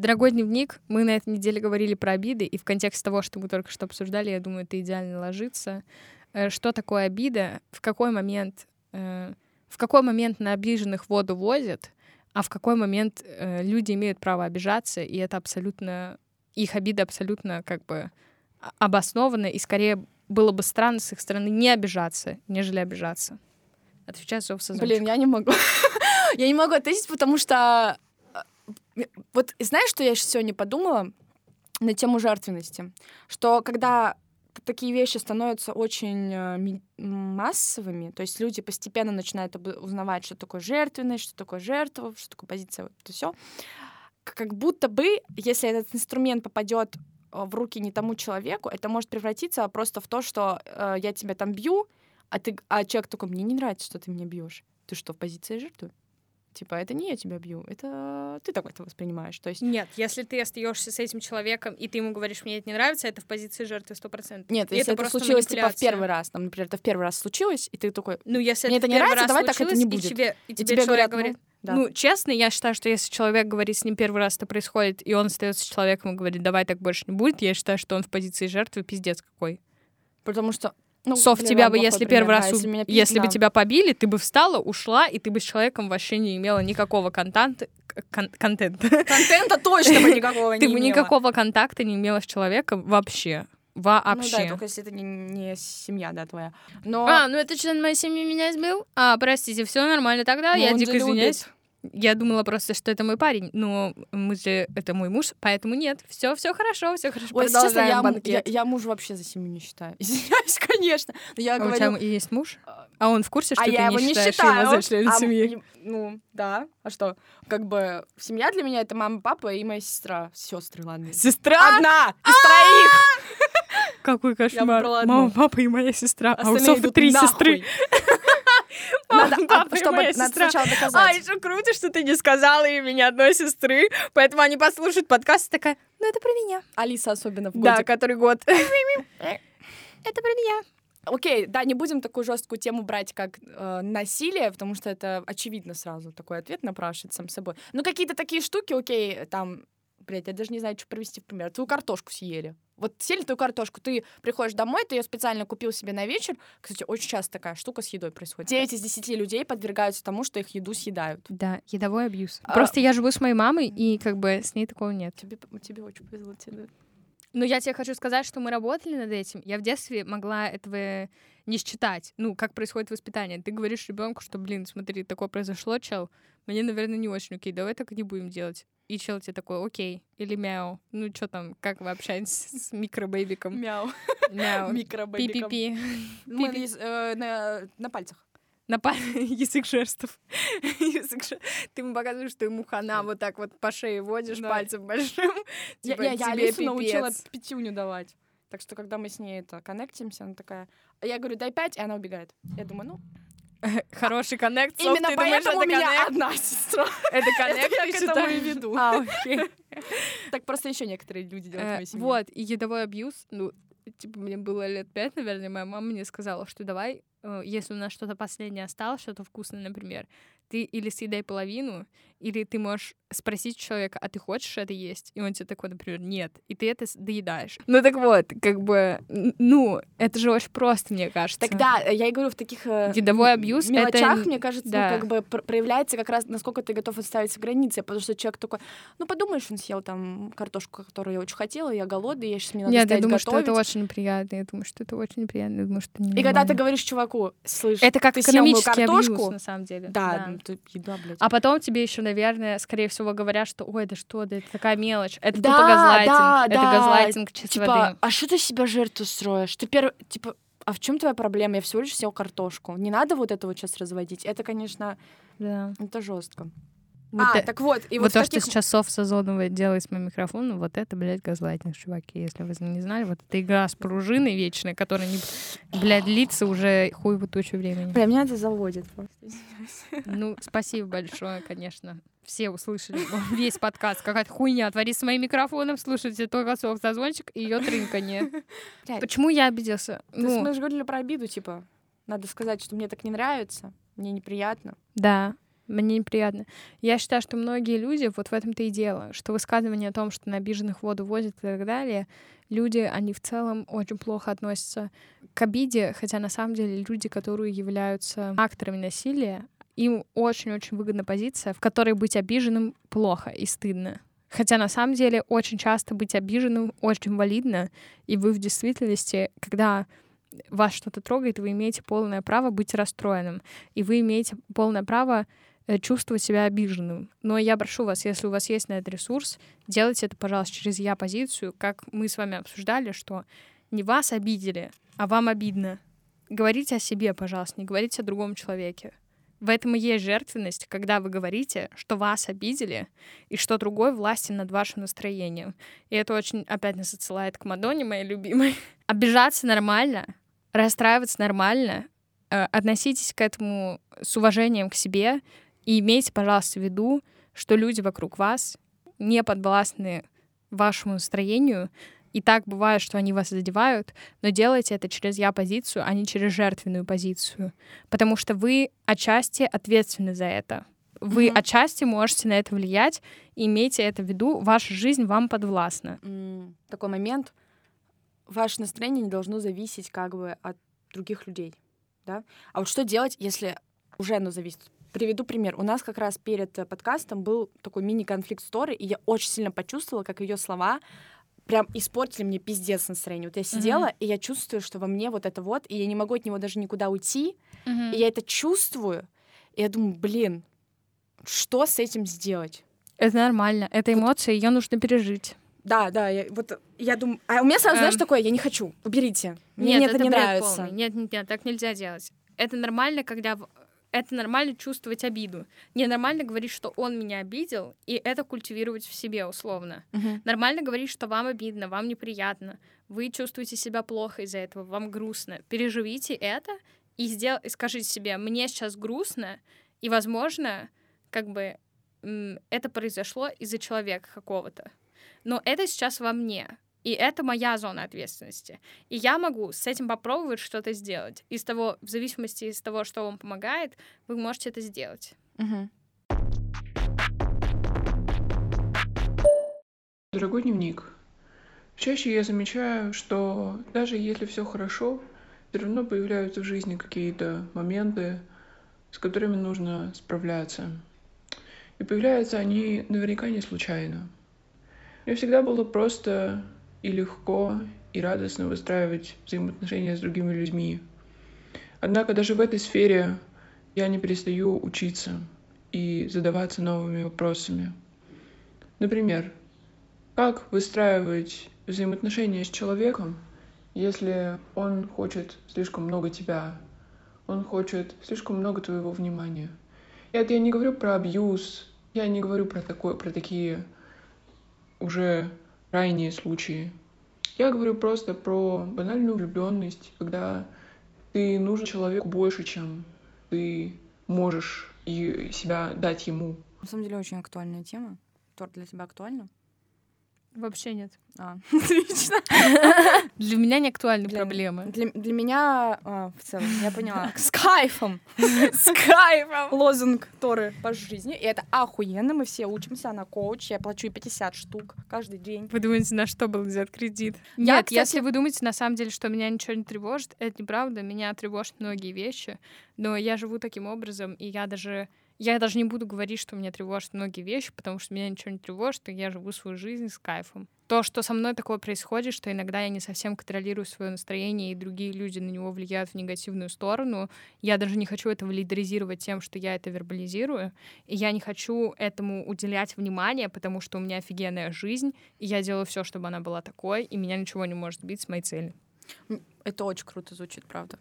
Дорогой дневник, мы на этой неделе говорили про обиды, и в контексте того, что мы только что обсуждали, я думаю, это идеально ложится. Э, Что такое обида? В какой момент, э, в какой момент на обиженных воду возят, а в какой момент э, люди имеют право обижаться, и это абсолютно их обида абсолютно как бы а- обоснована, и скорее было бы странно с их стороны не обижаться, нежели обижаться. Отвечаю Соф. Блин, я не могу. я не могу ответить, потому что... Вот знаешь, что я сегодня подумала на тему жертвенности? Что когда такие вещи становятся очень э, ми- массовыми, то есть люди постепенно начинают узнавать, что такое жертвенность, что такое жертва, что такое позиция, вот это все. Как будто бы, если этот инструмент попадет э, в руки не тому человеку, это может превратиться просто в то, что э, я тебя там бью, а, ты, а человек такой, мне не нравится, что ты меня бьешь. Ты что, в позиции жертвы? Типа, это не я тебя бью, это ты так это воспринимаешь. То есть, Нет, если ты остаешься с этим человеком, и ты ему говоришь, мне это не нравится, это в позиции жертвы 100%. нет, И если это, просто случилось типа в первый раз, там, например, это в первый раз случилось, и ты такой, Ну, если Мне это, это не нравится, давай так это не будет. И тебе, и и тебе тебе человек говорят, говорит, ну, да. Ну, честно, я считаю, что если человек говорит с ним первый раз это происходит, и он остается с человеком и говорит, давай так больше не будет, я считаю, что он в позиции жертвы пиздец какой. потому что... Ну, блин, тебя бы, если пример, первый раз, если, меня если бы да. тебя побили, ты бы встала, ушла, и ты бы с человеком вообще не имела никакого контакта, кон- контента. Контента точно бы никакого не Ты бы имела. никакого контакта не имела с человеком вообще. Вообще. Ну да, только если это не, не семья, да, твоя. Но А, ну это член моей семьи меня избил? А, простите, все нормально тогда, ну, я дико любит. Я думала просто, что это мой парень, но мы же это мой муж, поэтому нет, все, все хорошо, все хорошо. Ой, если честно, Продолжаем я, банкет. я, я мужа вообще за семью не считаю. Извиняюсь, конечно. Но я А у говорю... тебя и есть муж? А он в курсе, что а ты я его не не считаешь считаю. его за члена А, семьи? Ну, да. А что? Как бы семья для меня это мама, папа и моя сестра. Сестры, ладно. Сестра? Одна из троих! Какой кошмар. Мама, папа и моя сестра. а у Остальные Софы три сестры. Надо, а, папа и чтобы, моя надо сестра. сначала А, доказать. еще круто, что ты не сказала имя ни одной сестры, поэтому они послушают подкаст и такая, ну это про меня. Алиса особенно в Да, годик. который год. Это про меня. Окей, да, не будем такую жесткую тему брать, как э, насилие, потому что это очевидно сразу такой ответ напрашивает сам собой. Ну, какие-то такие штуки, окей, там, блядь, я даже не знаю, что привести в пример. Твою картошку съели. Вот съели твою картошку, ты приходишь домой, ты ее специально купил себе на вечер. Кстати, очень часто такая штука с едой происходит. 9 из 10 людей подвергаются тому, что их еду съедают. Да, едовой абьюз. А- Просто я живу с моей мамой, и как бы с ней такого нет. Тебе, тебе очень повезло. Тебе. Но я тебе хочу сказать, что мы работали над этим. Я в детстве могла этого не считать. Ну, как происходит воспитание. Ты говоришь ребенку, что, блин, смотри, такое произошло, чел. Мне, наверное, не очень окей. Давай так не будем делать. И чел тебе такой, окей. Или мяу. Ну, что там, как вы общаетесь с микробейбиком? Мяу. Мяу. Микробэбиком. Пи-пи-пи. Из- э, на, пальцах. На язык жестов. Язык жестов. Ты ему показываешь, что ему хана вот так вот по шее водишь Да. пальцем большим. Я, Типа, я, я Алису научила пипец. пятюню давать. Так что, когда мы с ней это коннектимся, она такая... Я говорю, дай пять, и она убегает. Я думаю, ну, Хороший коннект. Именно ты думаешь, поэтому у это меня коннект? одна сестра. Это коннект, я к этому и веду. А, окей. Так просто еще некоторые люди делают в Э, моей семье. Вот, и едовой абьюз, ну, типа, мне было лет пять, наверное, моя мама мне сказала, что давай, э, если у нас что-то последнее осталось, что-то вкусное, например, ты или съедай половину, Или ты можешь спросить человека, а ты хочешь это есть? И он тебе такой, например, нет. И ты это доедаешь. Ну так вот, как бы, ну, это же очень просто, мне кажется. Тогда я и говорю, в таких э, Видовой абьюз — мелочах, это... мне кажется, да. ну, как бы пр- проявляется как раз, насколько ты готов отставить границы, потому что человек такой, ну, подумаешь, он съел там картошку, которую я очень хотела, я голодный, я сейчас мне надо Нет, я думаю, готовить. что это очень неприятно. Я думаю, что это очень неприятно. Я думаю, что И когда ты говоришь чуваку, слышь, Это как ты съел мою картошку, абьюз, на самом деле. да, ну, ты еда, блядь. А потом тебе еще, наверное, скорее всего, говорят, что ой, да что, да это такая мелочь. Это Да, тупо газлайтинг. да, это да. газлайтинг чистой типа, воды. а что ты себя жертву строишь? Ты первый, типа, а в чем твоя проблема? Я всего лишь съел картошку. Не надо вот это вот сейчас разводить. Это, конечно, Да. это жестко. Вот, а, э- так вот, и вот, вот, то, таких- что сейчас Соф Сазонова делает с моим микрофоном, вот это, блядь, газлайтинг, чуваки. Если вы не знали, вот эта игра с пружиной вечной, которая, не, блядь, длится уже хуевую тучу времени. Бля, меня это заводит просто. Ну, спасибо большое, конечно. Все услышали весь подкаст. Какая-то хуйня. Твори с моим микрофоном, слушайте только Соф Сазончик и ее трынканье. Почему я обиделся? то есть Ну, мы же говорили про обиду, типа, надо сказать, что мне так не нравится, мне неприятно. Да, мне неприятно. Я считаю, что многие люди, вот в этом-то и дело, что высказывание о том, что на обиженных воду возят и так далее, люди, они в целом очень плохо относятся к обиде, хотя на самом деле люди, которые являются акторами насилия, им очень-очень выгодна позиция, в которой быть обиженным плохо и стыдно. Хотя на самом деле очень часто быть обиженным очень валидно, и вы в действительности, когда вас что-то трогает, вы имеете полное право быть расстроенным, и вы имеете полное право чувствовать себя обиженным. Но я прошу вас, если у вас есть на это ресурс, делайте это, пожалуйста, через я-позицию, как мы с вами обсуждали, что не вас обидели, а вам обидно. Говорите о себе, пожалуйста, не говорите о другом человеке. В этом и есть жертвенность, когда вы говорите, что вас обидели, и что другой властен над вашим настроением. И это очень, опять нас отсылает к Мадонне, моей любимой. Обижаться нормально, расстраиваться нормально, э, относитесь к этому с уважением к себе и имейте, пожалуйста, в виду, что люди вокруг вас не подвластны вашему настроению, и так бывает, что они вас задевают, но делайте это через я-позицию, а не через жертвенную позицию. Потому что вы отчасти ответственны за это. Вы Мгм. отчасти можете на это влиять, и имейте это в виду, ваша жизнь вам подвластна. М, Такой момент. Ваше настроение не должно зависеть как бы от других людей, да? А вот что делать, если уже оно зависит? Приведу пример. У нас как раз перед э, подкастом был такой мини-конфликт с Торой, и я очень сильно почувствовала, как ее слова прям испортили мне пиздец настроение. Вот я сидела, и я чувствую, что во мне вот это вот, и я не могу от него даже никуда уйти, и я это чувствую, и я думаю, блин, что с этим сделать? Это нормально. Это эмоция, ее нужно пережить. Да, да, я, вот я думаю, а у меня сразу, знаешь, Эм. такое, я не хочу, уберите. Мне Нет, это, не бред нравится. полный. Нет, нет, нет, так нельзя делать. Это нормально, когда это нормально чувствовать обиду. Ненормально говорить, что он меня обидел, и это культивировать в себе условно. Мгм. Нормально говорить, что вам обидно, вам неприятно, вы чувствуете себя плохо из-за этого, вам грустно. Переживите это и, сдел... и скажите себе, мне сейчас грустно, и, возможно, как бы это произошло из-за человека какого-то. Но это сейчас во мне. И это моя зона ответственности. И я могу с этим попробовать что-то сделать. Из того, в зависимости из того, что вам помогает, вы можете это сделать. Мгм. Дорогой дневник, чаще я замечаю, что даже если все хорошо, все равно появляются в жизни какие-то моменты, с которыми нужно справляться. И появляются они наверняка не случайно. Мне всегда было просто и легко, и радостно выстраивать взаимоотношения с другими людьми. Однако даже в этой сфере я не перестаю учиться и задаваться новыми вопросами. Например, как выстраивать взаимоотношения с человеком, если он хочет слишком много тебя, он хочет слишком много твоего внимания. И это я не говорю про абьюз, я не говорю про, такое, про такие уже крайние случаи. Я говорю просто про банальную влюбленность, когда ты нужен человеку больше, чем ты можешь и себя дать ему. На самом деле очень актуальная тема. Тор для тебя актуальна? Вообще нет. А, отлично. Для меня не актуальны Для- проблемы. Для, для меня, а, в целом, я поняла. С кайфом. С кайфом! Лозунг Торы по жизни. И это охуенно. Мы все учимся. Она коуч. Я плачу ей 50 штук каждый день. Вы думаете, на что был взят кредит? Я, Нет, кстати- если вы думаете на самом деле, что меня ничего не тревожит, это неправда. Меня тревожат многие вещи, но я живу таким образом, и я даже я даже не буду говорить, что меня тревожат многие вещи, потому что меня ничего не тревожит, и я живу свою жизнь с кайфом. То, что со мной такое происходит, что иногда я не совсем контролирую свое настроение, и другие люди на него влияют в негативную сторону, я даже не хочу это валидизировать тем, что я это вербализирую, и я не хочу этому уделять внимание, потому что у меня офигенная жизнь, и я делаю все, чтобы она была такой, и меня ничего не может сбить с моей цели. Это очень круто звучит, правда.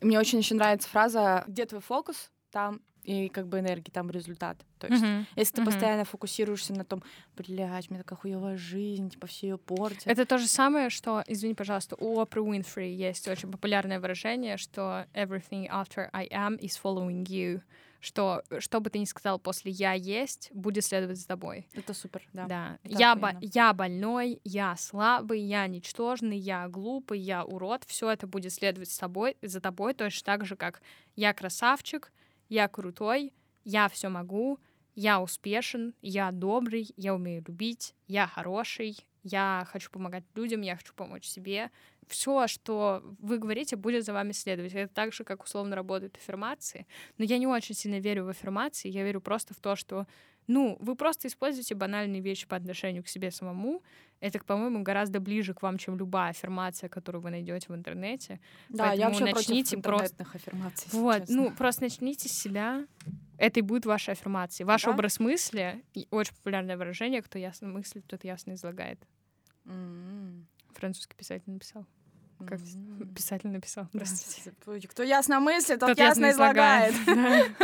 Мне очень еще нравится фраза «Где твой фокус, там и как бы энергия, там результат». То есть Если ты Мгм. постоянно фокусируешься на том, блядь, у меня такая хуевая жизнь, типа все ее портят. Это то же самое, что, извини, пожалуйста, у Опры Уинфри есть очень популярное выражение, что everything after I am is following you, что что бы ты ни сказал после «я есть», будет следовать за тобой. Это супер, да. Да. это Я, бо- охуенно. я больной, я слабый, я ничтожный, я глупый, я урод. Все это будет следовать с тобой, за тобой точно так же, как я красавчик, я крутой, я все могу, я успешен, я добрый, я умею любить, я хороший, я хочу помогать людям, я хочу помочь себе. Все, что вы говорите, будет за вами следовать. Это так же, как условно работают аффирмации. Но я не очень сильно верю в аффирмации. Я верю просто в то, что ну, вы просто используете банальные вещи по отношению к себе самому. Это, по-моему, гораздо ближе к вам, чем любая аффирмация, которую вы найдете в интернете. Да, я Поэтому вообще начните против просто- аффирмаций. Вот, честно. ну, просто начните с себя. Это и будет ваша аффирмация. Ваш Да? образ мысли, очень популярное выражение, кто ясно мыслит, тот ясно излагает. М, Французский писатель написал. Как м. писатель написал, простите. Кто ясно мыслит, тот Тот ясно излагает.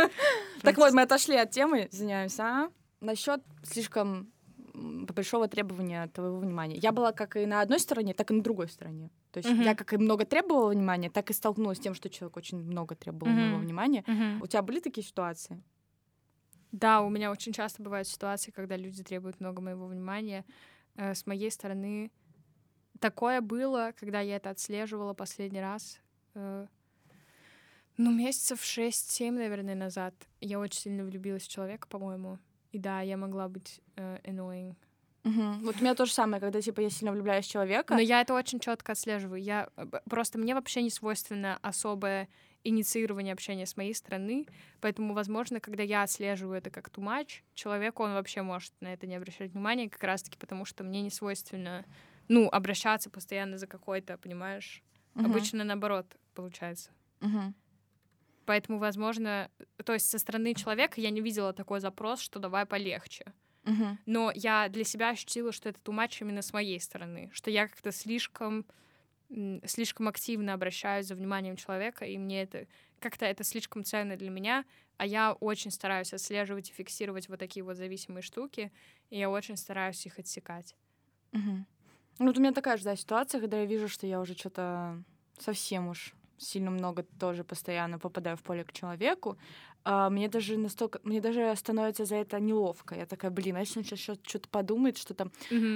Так вот, мы отошли от темы, извиняюсь, а? Насчет слишком большого требования твоего внимания. Я была как и на одной стороне, так и на другой стороне. То есть Мгм. я как и много требовала внимания, так и столкнулась с тем, что человек очень много требовал Мгм. моего внимания. Мгм. У тебя были такие ситуации? Да, у меня очень часто бывают ситуации, когда люди требуют много моего внимания. Э, С моей стороны такое было, когда я это отслеживала последний раз. э, Ну, месяцев 6-7, наверное, назад. Я очень сильно влюбилась в человека, по-моему. И да, я могла быть э, annoying. Мгм. Вот у меня то же самое, когда типа я сильно влюбляюсь в человека. Но я это очень четко отслеживаю. Я э, просто мне вообще не свойственно особое инициирование общения с моей стороны, поэтому, возможно, когда я отслеживаю это как much, человеку он вообще может на это не обращать внимания, как раз-таки потому, что мне не свойственно, ну, обращаться постоянно за какой-то, понимаешь? Мгм. Обычно наоборот получается. Мгм. Поэтому, возможно, то есть со стороны человека я не видела такой запрос, что давай полегче. Мгм. Но я для себя ощутила, что это much именно с моей стороны, что я как-то слишком слишком активно обращаюсь за вниманием человека, и мне это как-то это слишком ценно для меня, а я очень стараюсь отслеживать и фиксировать вот такие вот зависимые штуки, и я очень стараюсь их отсекать. Мгм. Ну, вот у меня такая же да, ситуация, когда я вижу, что я уже что-то совсем уж сильно много тоже постоянно попадаю в поле к человеку. А, мне даже настолько, мне даже становится за это неловко. Я такая, блин, а если он сейчас что-то подумает, что там,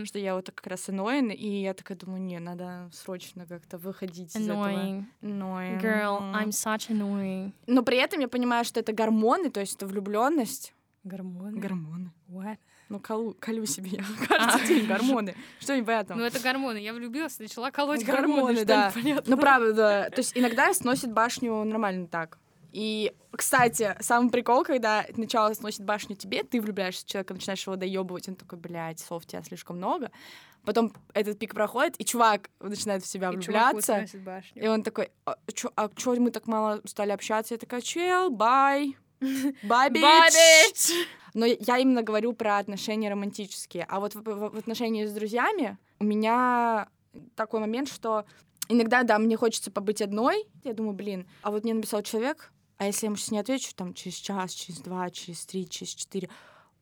что я вот как раз annoying, и я такая думаю, не, надо срочно как-то выходить из этого. Annoying. Annoying. Girl. I'm such annoying. Но при этом я понимаю, что это гормоны, то есть это влюбленность. Гормоны. Гормоны. What? Ну, колу, колю себе я каждый день гормоны. Что не в этом? Ну это гормоны. Я влюбилась, начала колоть Гормоны, да. Ну, правда, да. То есть иногда сносит башню нормально так. И, кстати, самый прикол, когда сначала сносит башню тебе, ты влюбляешься в человека, начинаешь его доебывать, он такой, блядь, слов тебя слишком много. Потом этот пик проходит, и чувак начинает в себя И влюбляться. башню. И он такой, а чё, а чё мы так мало стали общаться? Я такая, чел, бай. Bitch. Но я именно говорю про отношения романтические. А вот в, в- в отношении с друзьями у меня такой момент, что иногда, да, мне хочется побыть одной. Я думаю, блин, а вот мне написал человек, а если я ему сейчас не отвечу, там, через час, через два, через три, через четыре,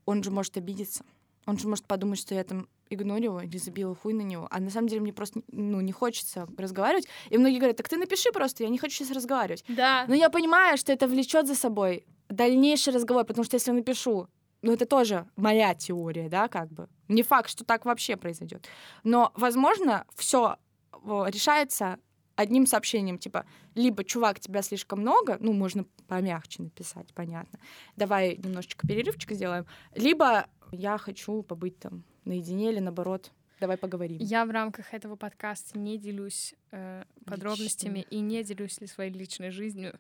он же может обидеться. Он же может подумать, что я там игнорю или забила хуй на него. А на самом деле мне просто ну, не хочется разговаривать. И многие говорят, так ты напиши просто, я не хочу сейчас разговаривать. Да. Но я понимаю, что это влечет за собой дальнейший разговор, потому что если я напишу, ну, это тоже моя теория, да, как бы. Не факт, что так вообще произойдет. Но, возможно, все решается одним сообщением, типа, либо, чувак, тебя слишком много, ну, можно помягче написать, понятно, давай немножечко перерывчик сделаем, либо я хочу побыть там наедине или, наоборот, Давай поговорим. Я в рамках этого подкаста не делюсь э, подробностями и не делюсь ли своей личной жизнью,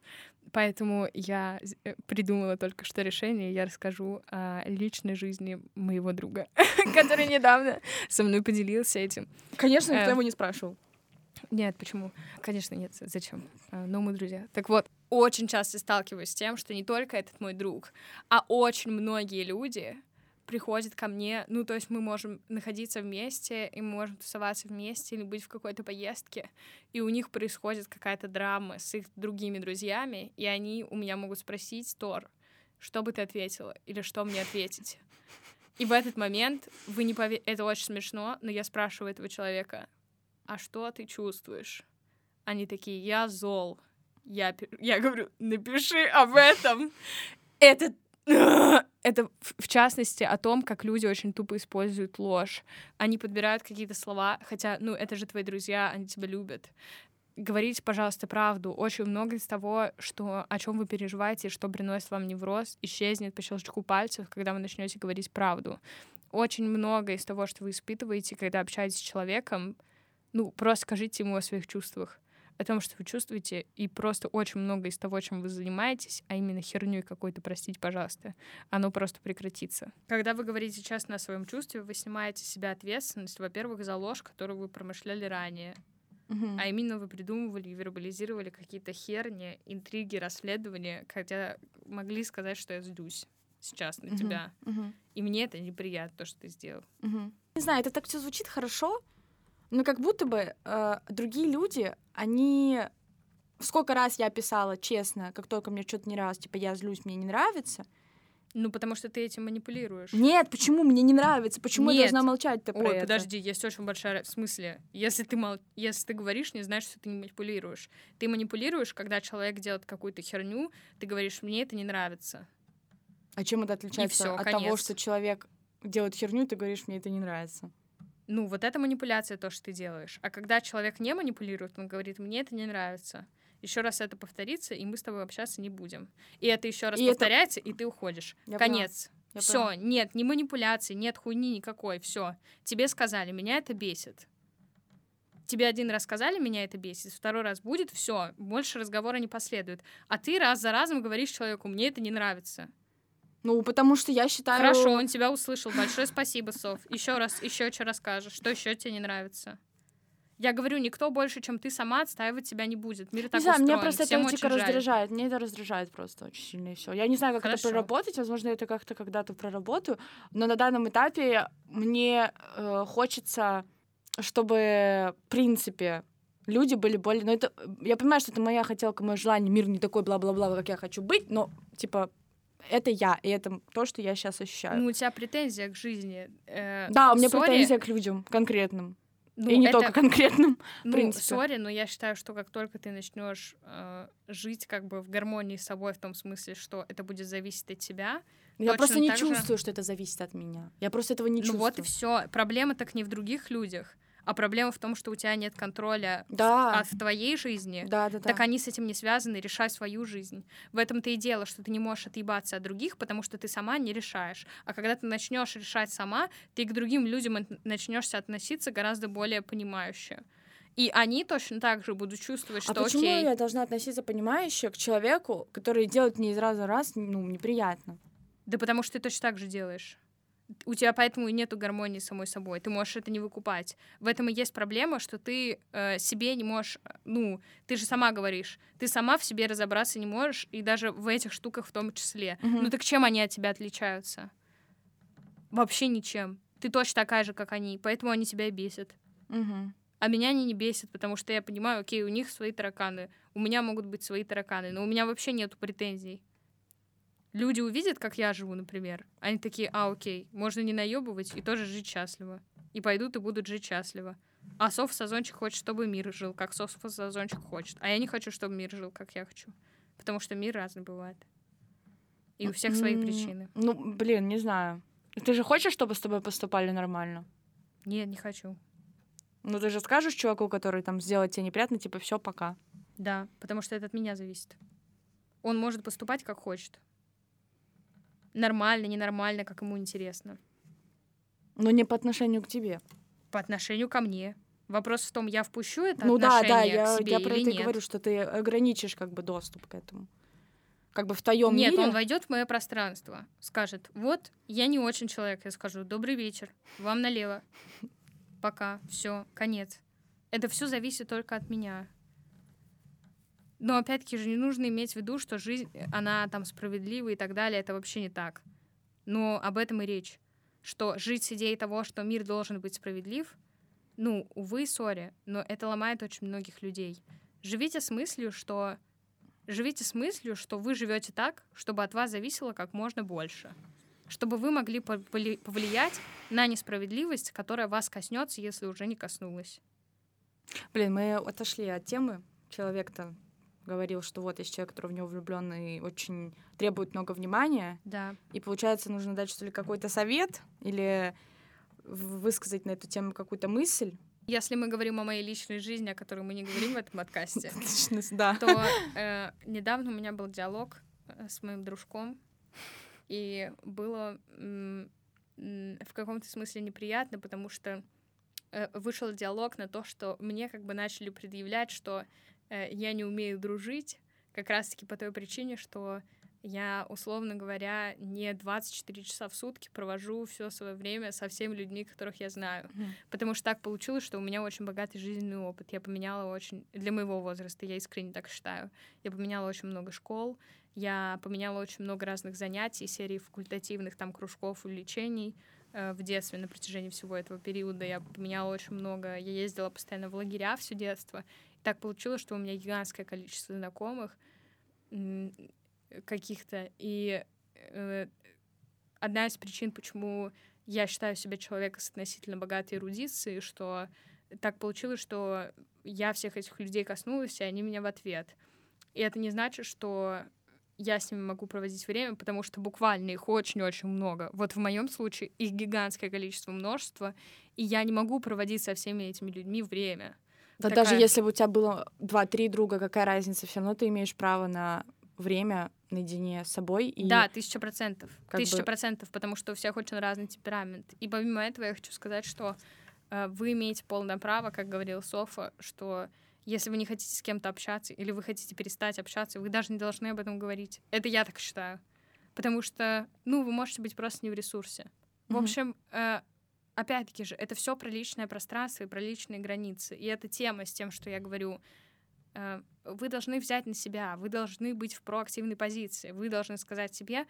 поэтому я э, придумала только что решение. Я расскажу о личной жизни моего друга, который недавно со мной поделился этим. Конечно, никто э, его не спрашивал. Нет, почему? Конечно, нет. Зачем? Э, но мы друзья. Так вот, очень часто сталкиваюсь с тем, что не только этот мой друг, а очень многие люди приходит ко мне, ну, то есть мы можем находиться вместе, и мы можем тусоваться вместе или быть в какой-то поездке, и у них происходит какая-то драма с их другими друзьями, и они у меня могут спросить, Тор, что бы ты ответила, или что мне ответить. И в этот момент вы не поверите, это очень смешно, но я спрашиваю этого человека, а что ты чувствуешь? Они такие, я зол. Я, я говорю, напиши об этом. Это это в частности о том, как люди очень тупо используют ложь. Они подбирают какие-то слова, хотя, ну, это же твои друзья, они тебя любят. Говорите, пожалуйста, правду. Очень много из того, что, о чем вы переживаете, что приносит вам невроз, исчезнет по щелчку пальцев, когда вы начнете говорить правду. Очень много из того, что вы испытываете, когда общаетесь с человеком, ну, просто скажите ему о своих чувствах о том, что вы чувствуете, и просто очень много из того, чем вы занимаетесь, а именно херню какой-то, простите, пожалуйста, оно просто прекратится. Когда вы говорите честно о своем чувстве, вы снимаете с себя ответственность, во-первых, за ложь, которую вы промышляли ранее. Uh-huh. А именно вы придумывали и вербализировали какие-то херни, интриги, расследования, хотя могли сказать, что я злюсь сейчас на uh-huh. тебя. Uh-huh. И мне это неприятно, то, что ты сделал. Uh-huh. Не знаю, это так все звучит хорошо, но как будто бы э, другие люди, они... Сколько раз я писала честно, как только мне что-то не нравится, типа я злюсь, мне не нравится. Ну, потому что ты этим манипулируешь. Нет, почему мне не нравится? Почему Нет. я должна молчать-то про Ой, это? подожди, есть очень большая... В смысле, если ты, мол... если ты говоришь, не знаешь, что ты не манипулируешь. Ты манипулируешь, когда человек делает какую-то херню, ты говоришь, мне это не нравится. А чем это отличается всё, от конец. того, что человек делает херню, ты говоришь, мне это не нравится? Ну, вот это манипуляция, то, что ты делаешь. А когда человек не манипулирует, он говорит, мне это не нравится. Еще раз это повторится, и мы с тобой общаться не будем. И это еще раз и повторяется, это... и ты уходишь. Я Конец. Все, нет, ни манипуляции, нет хуйни никакой, все. Тебе сказали, меня это бесит. Тебе один раз сказали, меня это бесит, второй раз будет, все, больше разговора не последует. А ты раз за разом говоришь человеку, мне это не нравится. Ну, потому что я считаю... Хорошо, он тебя услышал. Большое спасибо, Сов. Еще раз, еще что расскажешь. Что еще тебе не нравится? Я говорю, никто больше, чем ты сама, отстаивать тебя не будет. Мир так не знаю, меня просто Всем это дико раздражает. Мне это раздражает просто очень сильно и все. Я не знаю, как Хорошо. это проработать. Возможно, это как-то когда-то проработаю. Но на данном этапе мне э, хочется, чтобы, в принципе, люди были более... Но это... Я понимаю, что это моя хотелка, мое желание. Мир не такой бла-бла-бла, как я хочу быть, но, типа, это я, и это то, что я сейчас ощущаю. Ну, у тебя претензия к жизни. Э, да, у меня sorry. претензия к людям конкретным. Ну, и не это... только конкретным. Ну, сори, но я считаю, что как только ты начнешь э, жить как бы в гармонии с собой, в том смысле, что это будет зависеть от тебя. Я просто не чувствую, же... что это зависит от меня. Я просто этого не чувствую. Ну вот и все. Проблема так не в других людях. А проблема в том, что у тебя нет контроля да. в, от твоей жизни. Да, да, да. Так они с этим не связаны, решай свою жизнь. В этом-то и дело, что ты не можешь отъебаться от других, потому что ты сама не решаешь. А когда ты начнешь решать сама, ты к другим людям начнешься относиться гораздо более понимающе. И они точно так же будут чувствовать, а что а почему окей. я должна относиться понимающе к человеку, который делает мне из раза в раз ну, неприятно? Да потому что ты точно так же делаешь у тебя поэтому и нету гармонии с самой собой. Ты можешь это не выкупать. В этом и есть проблема, что ты э, себе не можешь, э, ну, ты же сама говоришь, ты сама в себе разобраться не можешь, и даже в этих штуках в том числе. Mm-hmm. Ну так чем они от тебя отличаются? Вообще ничем. Ты точно такая же, как они, поэтому они тебя бесят. Mm-hmm. А меня они не бесят, потому что я понимаю, окей, у них свои тараканы, у меня могут быть свои тараканы, но у меня вообще нету претензий люди увидят, как я живу, например, они такие, а, окей, можно не наебывать и тоже жить счастливо. И пойдут и будут жить счастливо. А Соф Сазончик хочет, чтобы мир жил, как Соф Сазончик хочет. А я не хочу, чтобы мир жил, как я хочу. Потому что мир разный бывает. И у всех свои причины. Ну, блин, не знаю. Ты же хочешь, чтобы с тобой поступали нормально? Нет, не хочу. Ну, ты же скажешь чуваку, который там сделает тебе неприятно, типа, все, пока. Да, потому что это от меня зависит. Он может поступать как хочет. Нормально, ненормально, как ему интересно. Но не по отношению к тебе. По отношению ко мне. Вопрос в том, я впущу это ну да, да, отношение я, к себе я про или это нет. говорю, что ты ограничишь как бы доступ к этому. Как бы в твоем Нет, мире. он войдет в мое пространство, скажет, вот, я не очень человек, я скажу, добрый вечер, вам налево, пока, все, конец. Это все зависит только от меня. Но опять-таки же не нужно иметь в виду, что жизнь, э, она там справедлива и так далее, это вообще не так. Но об этом и речь. Что жить с идеей того, что мир должен быть справедлив, ну, увы, сори, но это ломает очень многих людей. Живите с мыслью, что живите с мыслью, что вы живете так, чтобы от вас зависело как можно больше. Чтобы вы могли повли- повлиять на несправедливость, которая вас коснется, если уже не коснулась. Блин, мы отошли от темы. Человек-то говорил, что вот есть человек, который в него влюблен и очень требует много внимания. Да. И получается, нужно дать, что ли, какой-то совет или высказать на эту тему какую-то мысль. Если мы говорим о моей личной жизни, о которой мы не говорим в этом подкасте, то э, недавно у меня был диалог э, с моим дружком, и было в каком-то смысле неприятно, потому что э, вышел диалог на то, что мне как бы начали предъявлять, что я не умею дружить, как раз-таки по той причине, что я, условно говоря, не 24 часа в сутки провожу все свое время со всеми людьми, которых я знаю. Мгм. Потому что так получилось, что у меня очень богатый жизненный опыт. Я поменяла очень... Для моего возраста, я искренне так считаю. Я поменяла очень много школ, я поменяла очень много разных занятий, серии факультативных там кружков, увлечений э, в детстве на протяжении всего этого периода. Я поменяла очень много. Я ездила постоянно в лагеря все детство. Так получилось, что у меня гигантское количество знакомых каких-то. И э, одна из причин, почему я считаю себя человеком с относительно богатой эрудицией, что так получилось, что я всех этих людей коснулась, и они меня в ответ. И это не значит, что я с ними могу проводить время, потому что буквально их очень-очень много. Вот в моем случае их гигантское количество, множество, и я не могу проводить со всеми этими людьми время. Да Такая- даже если бы у тебя было два-три друга, какая разница? Все равно ты имеешь право на время наедине с собой. И Да, тысяча процентов. Тысяча бы- процентов, потому что у всех очень разный темперамент. И помимо этого я хочу сказать, что э, вы имеете полное право, как говорил Софа, что если вы не хотите с кем-то общаться или вы хотите перестать общаться, вы даже не должны об этом говорить. Это я так считаю. Потому что, ну, вы можете быть просто не в ресурсе. В Мгм. общем, э, опять-таки же, это все про личное пространство и про личные границы. И эта тема с тем, что я говорю, э, вы должны взять на себя, вы должны быть в проактивной позиции, вы должны сказать себе,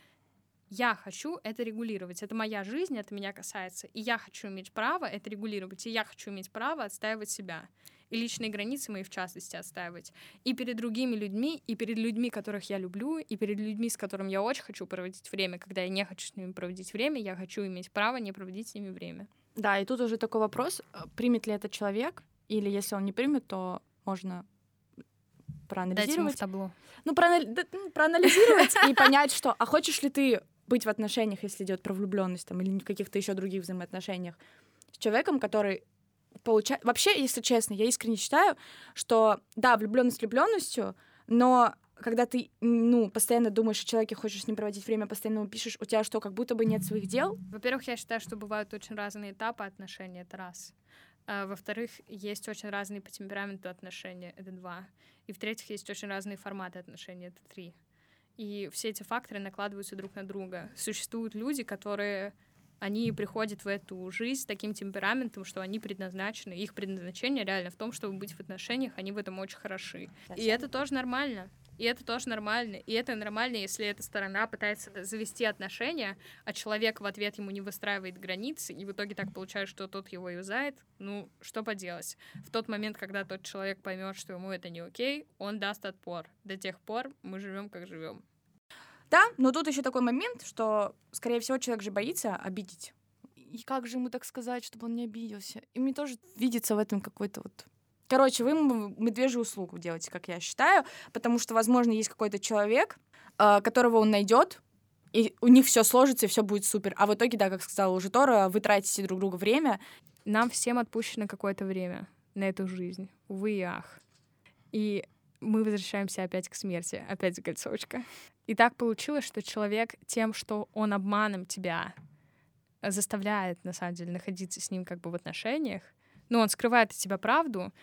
я хочу это регулировать, это моя жизнь, это меня касается, и я хочу иметь право это регулировать, и я хочу иметь право отстаивать себя, и личные границы мои в частности отстаивать, и перед другими людьми, и перед людьми, которых я люблю, и перед людьми, с которыми я очень хочу проводить время, когда я не хочу с ними проводить время, я хочу иметь право не проводить с ними время. Да, и тут уже такой вопрос, э, примет ли этот человек, или если он не примет, то можно Дайте ему в проанализировать. табло. Ну, проанали- ну, проанализировать и понять, что, а хочешь ли ты быть в отношениях, если идет про влюбленность там, или в каких-то еще других взаимоотношениях с человеком, который получает... Вообще, если честно, я искренне считаю, что, да, влюбленность влюбленностью, но когда ты, ну, постоянно думаешь о человеке, хочешь с ним проводить время, постоянно ему пишешь, у тебя что, как будто бы нет своих дел? Во-первых, я считаю, что бывают очень разные этапы отношений, это раз. А, во-вторых, есть очень разные по темпераменту отношения, это два. И в-третьих, есть очень разные форматы отношений, это три. И все эти факторы накладываются друг на друга. Существуют люди, которые они приходят в эту жизнь с таким темпераментом, что они предназначены, их предназначение реально в том, чтобы быть в отношениях, они в этом очень хороши. И это тоже нормально. И это тоже нормально. И это нормально, если эта сторона пытается завести отношения, а человек в ответ ему не выстраивает границы, и в итоге так получается, что тот его юзает. Ну, что поделать. В тот момент, когда тот человек поймет, что ему это не окей, он даст отпор. До тех пор мы живем, как живем. Да, но тут еще такой момент, что, скорее всего, человек же боится обидеть. И как же ему так сказать, чтобы он не обиделся? И мне тоже видится в этом какой-то вот... Короче, вы ему медвежью услугу делаете, как я считаю, потому что, возможно, есть какой-то человек, э, которого он найдет, и у них все сложится, и все будет супер. А в итоге, да, как сказала уже Тора, вы тратите друг друга время. Нам всем отпущено какое-то время на эту жизнь. Увы и ах. И мы возвращаемся опять к смерти, опять кольцовочка. И так получилось, что человек тем, что он обманом тебя заставляет, на самом деле, находиться с ним как бы в отношениях, ну, он скрывает от тебя правду,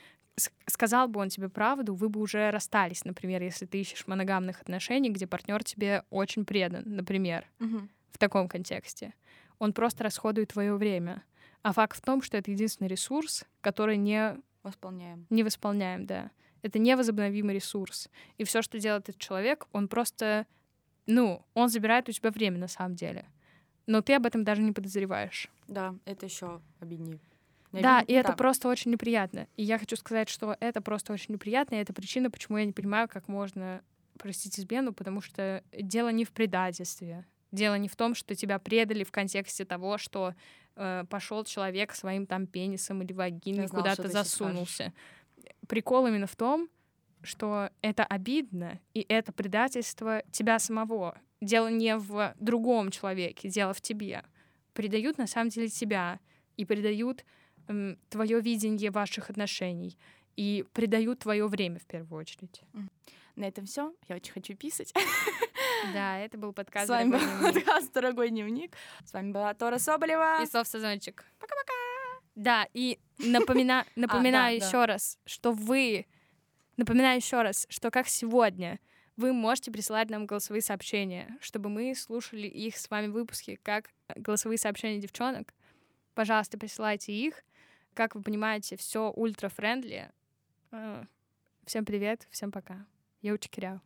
сказал бы он тебе правду, вы бы уже расстались, например, если ты ищешь моногамных отношений, где партнер тебе очень предан, например, Мгм. в таком контексте. Он просто расходует твое время. А факт в том, что это единственный ресурс, который не, Восполняем. не восполняем, да. Это невозобновимый ресурс. И все, что делает этот человек, он просто, ну, он забирает у тебя время на самом деле. Но ты об этом даже не подозреваешь. Да, это еще обиднее. Да, Наверно, и это да. просто очень неприятно. И я хочу сказать, что это просто очень неприятно, и это причина, почему я не понимаю, как можно простить измену, потому что дело не в предательстве. Дело не в том, что тебя предали в контексте того, что пошел человек своим там пенисом или вагиной куда-то засунулся. Прикол именно в том, что это обидно, и это предательство тебя самого. Дело не в другом человеке, дело в тебе. Предают на самом деле тебя и предают твое видение ваших отношений и предают твое время в первую очередь. На этом все. Я очень хочу писать. Да, это был подкаст С вами был подкаст «Дорогой дневник». С вами была Тора Соболева. и Сов Сазончик. Пока-пока. Да, и напомина... напоминаю да, еще раз, что вы... Напоминаю еще раз, что как сегодня вы можете присылать нам голосовые сообщения, чтобы мы слушали их с вами выпуски, как голосовые сообщения девчонок. Пожалуйста, присылайте их. Как вы понимаете, все ультра-френдли. Э, Всем привет, всем пока. Я учекиряю.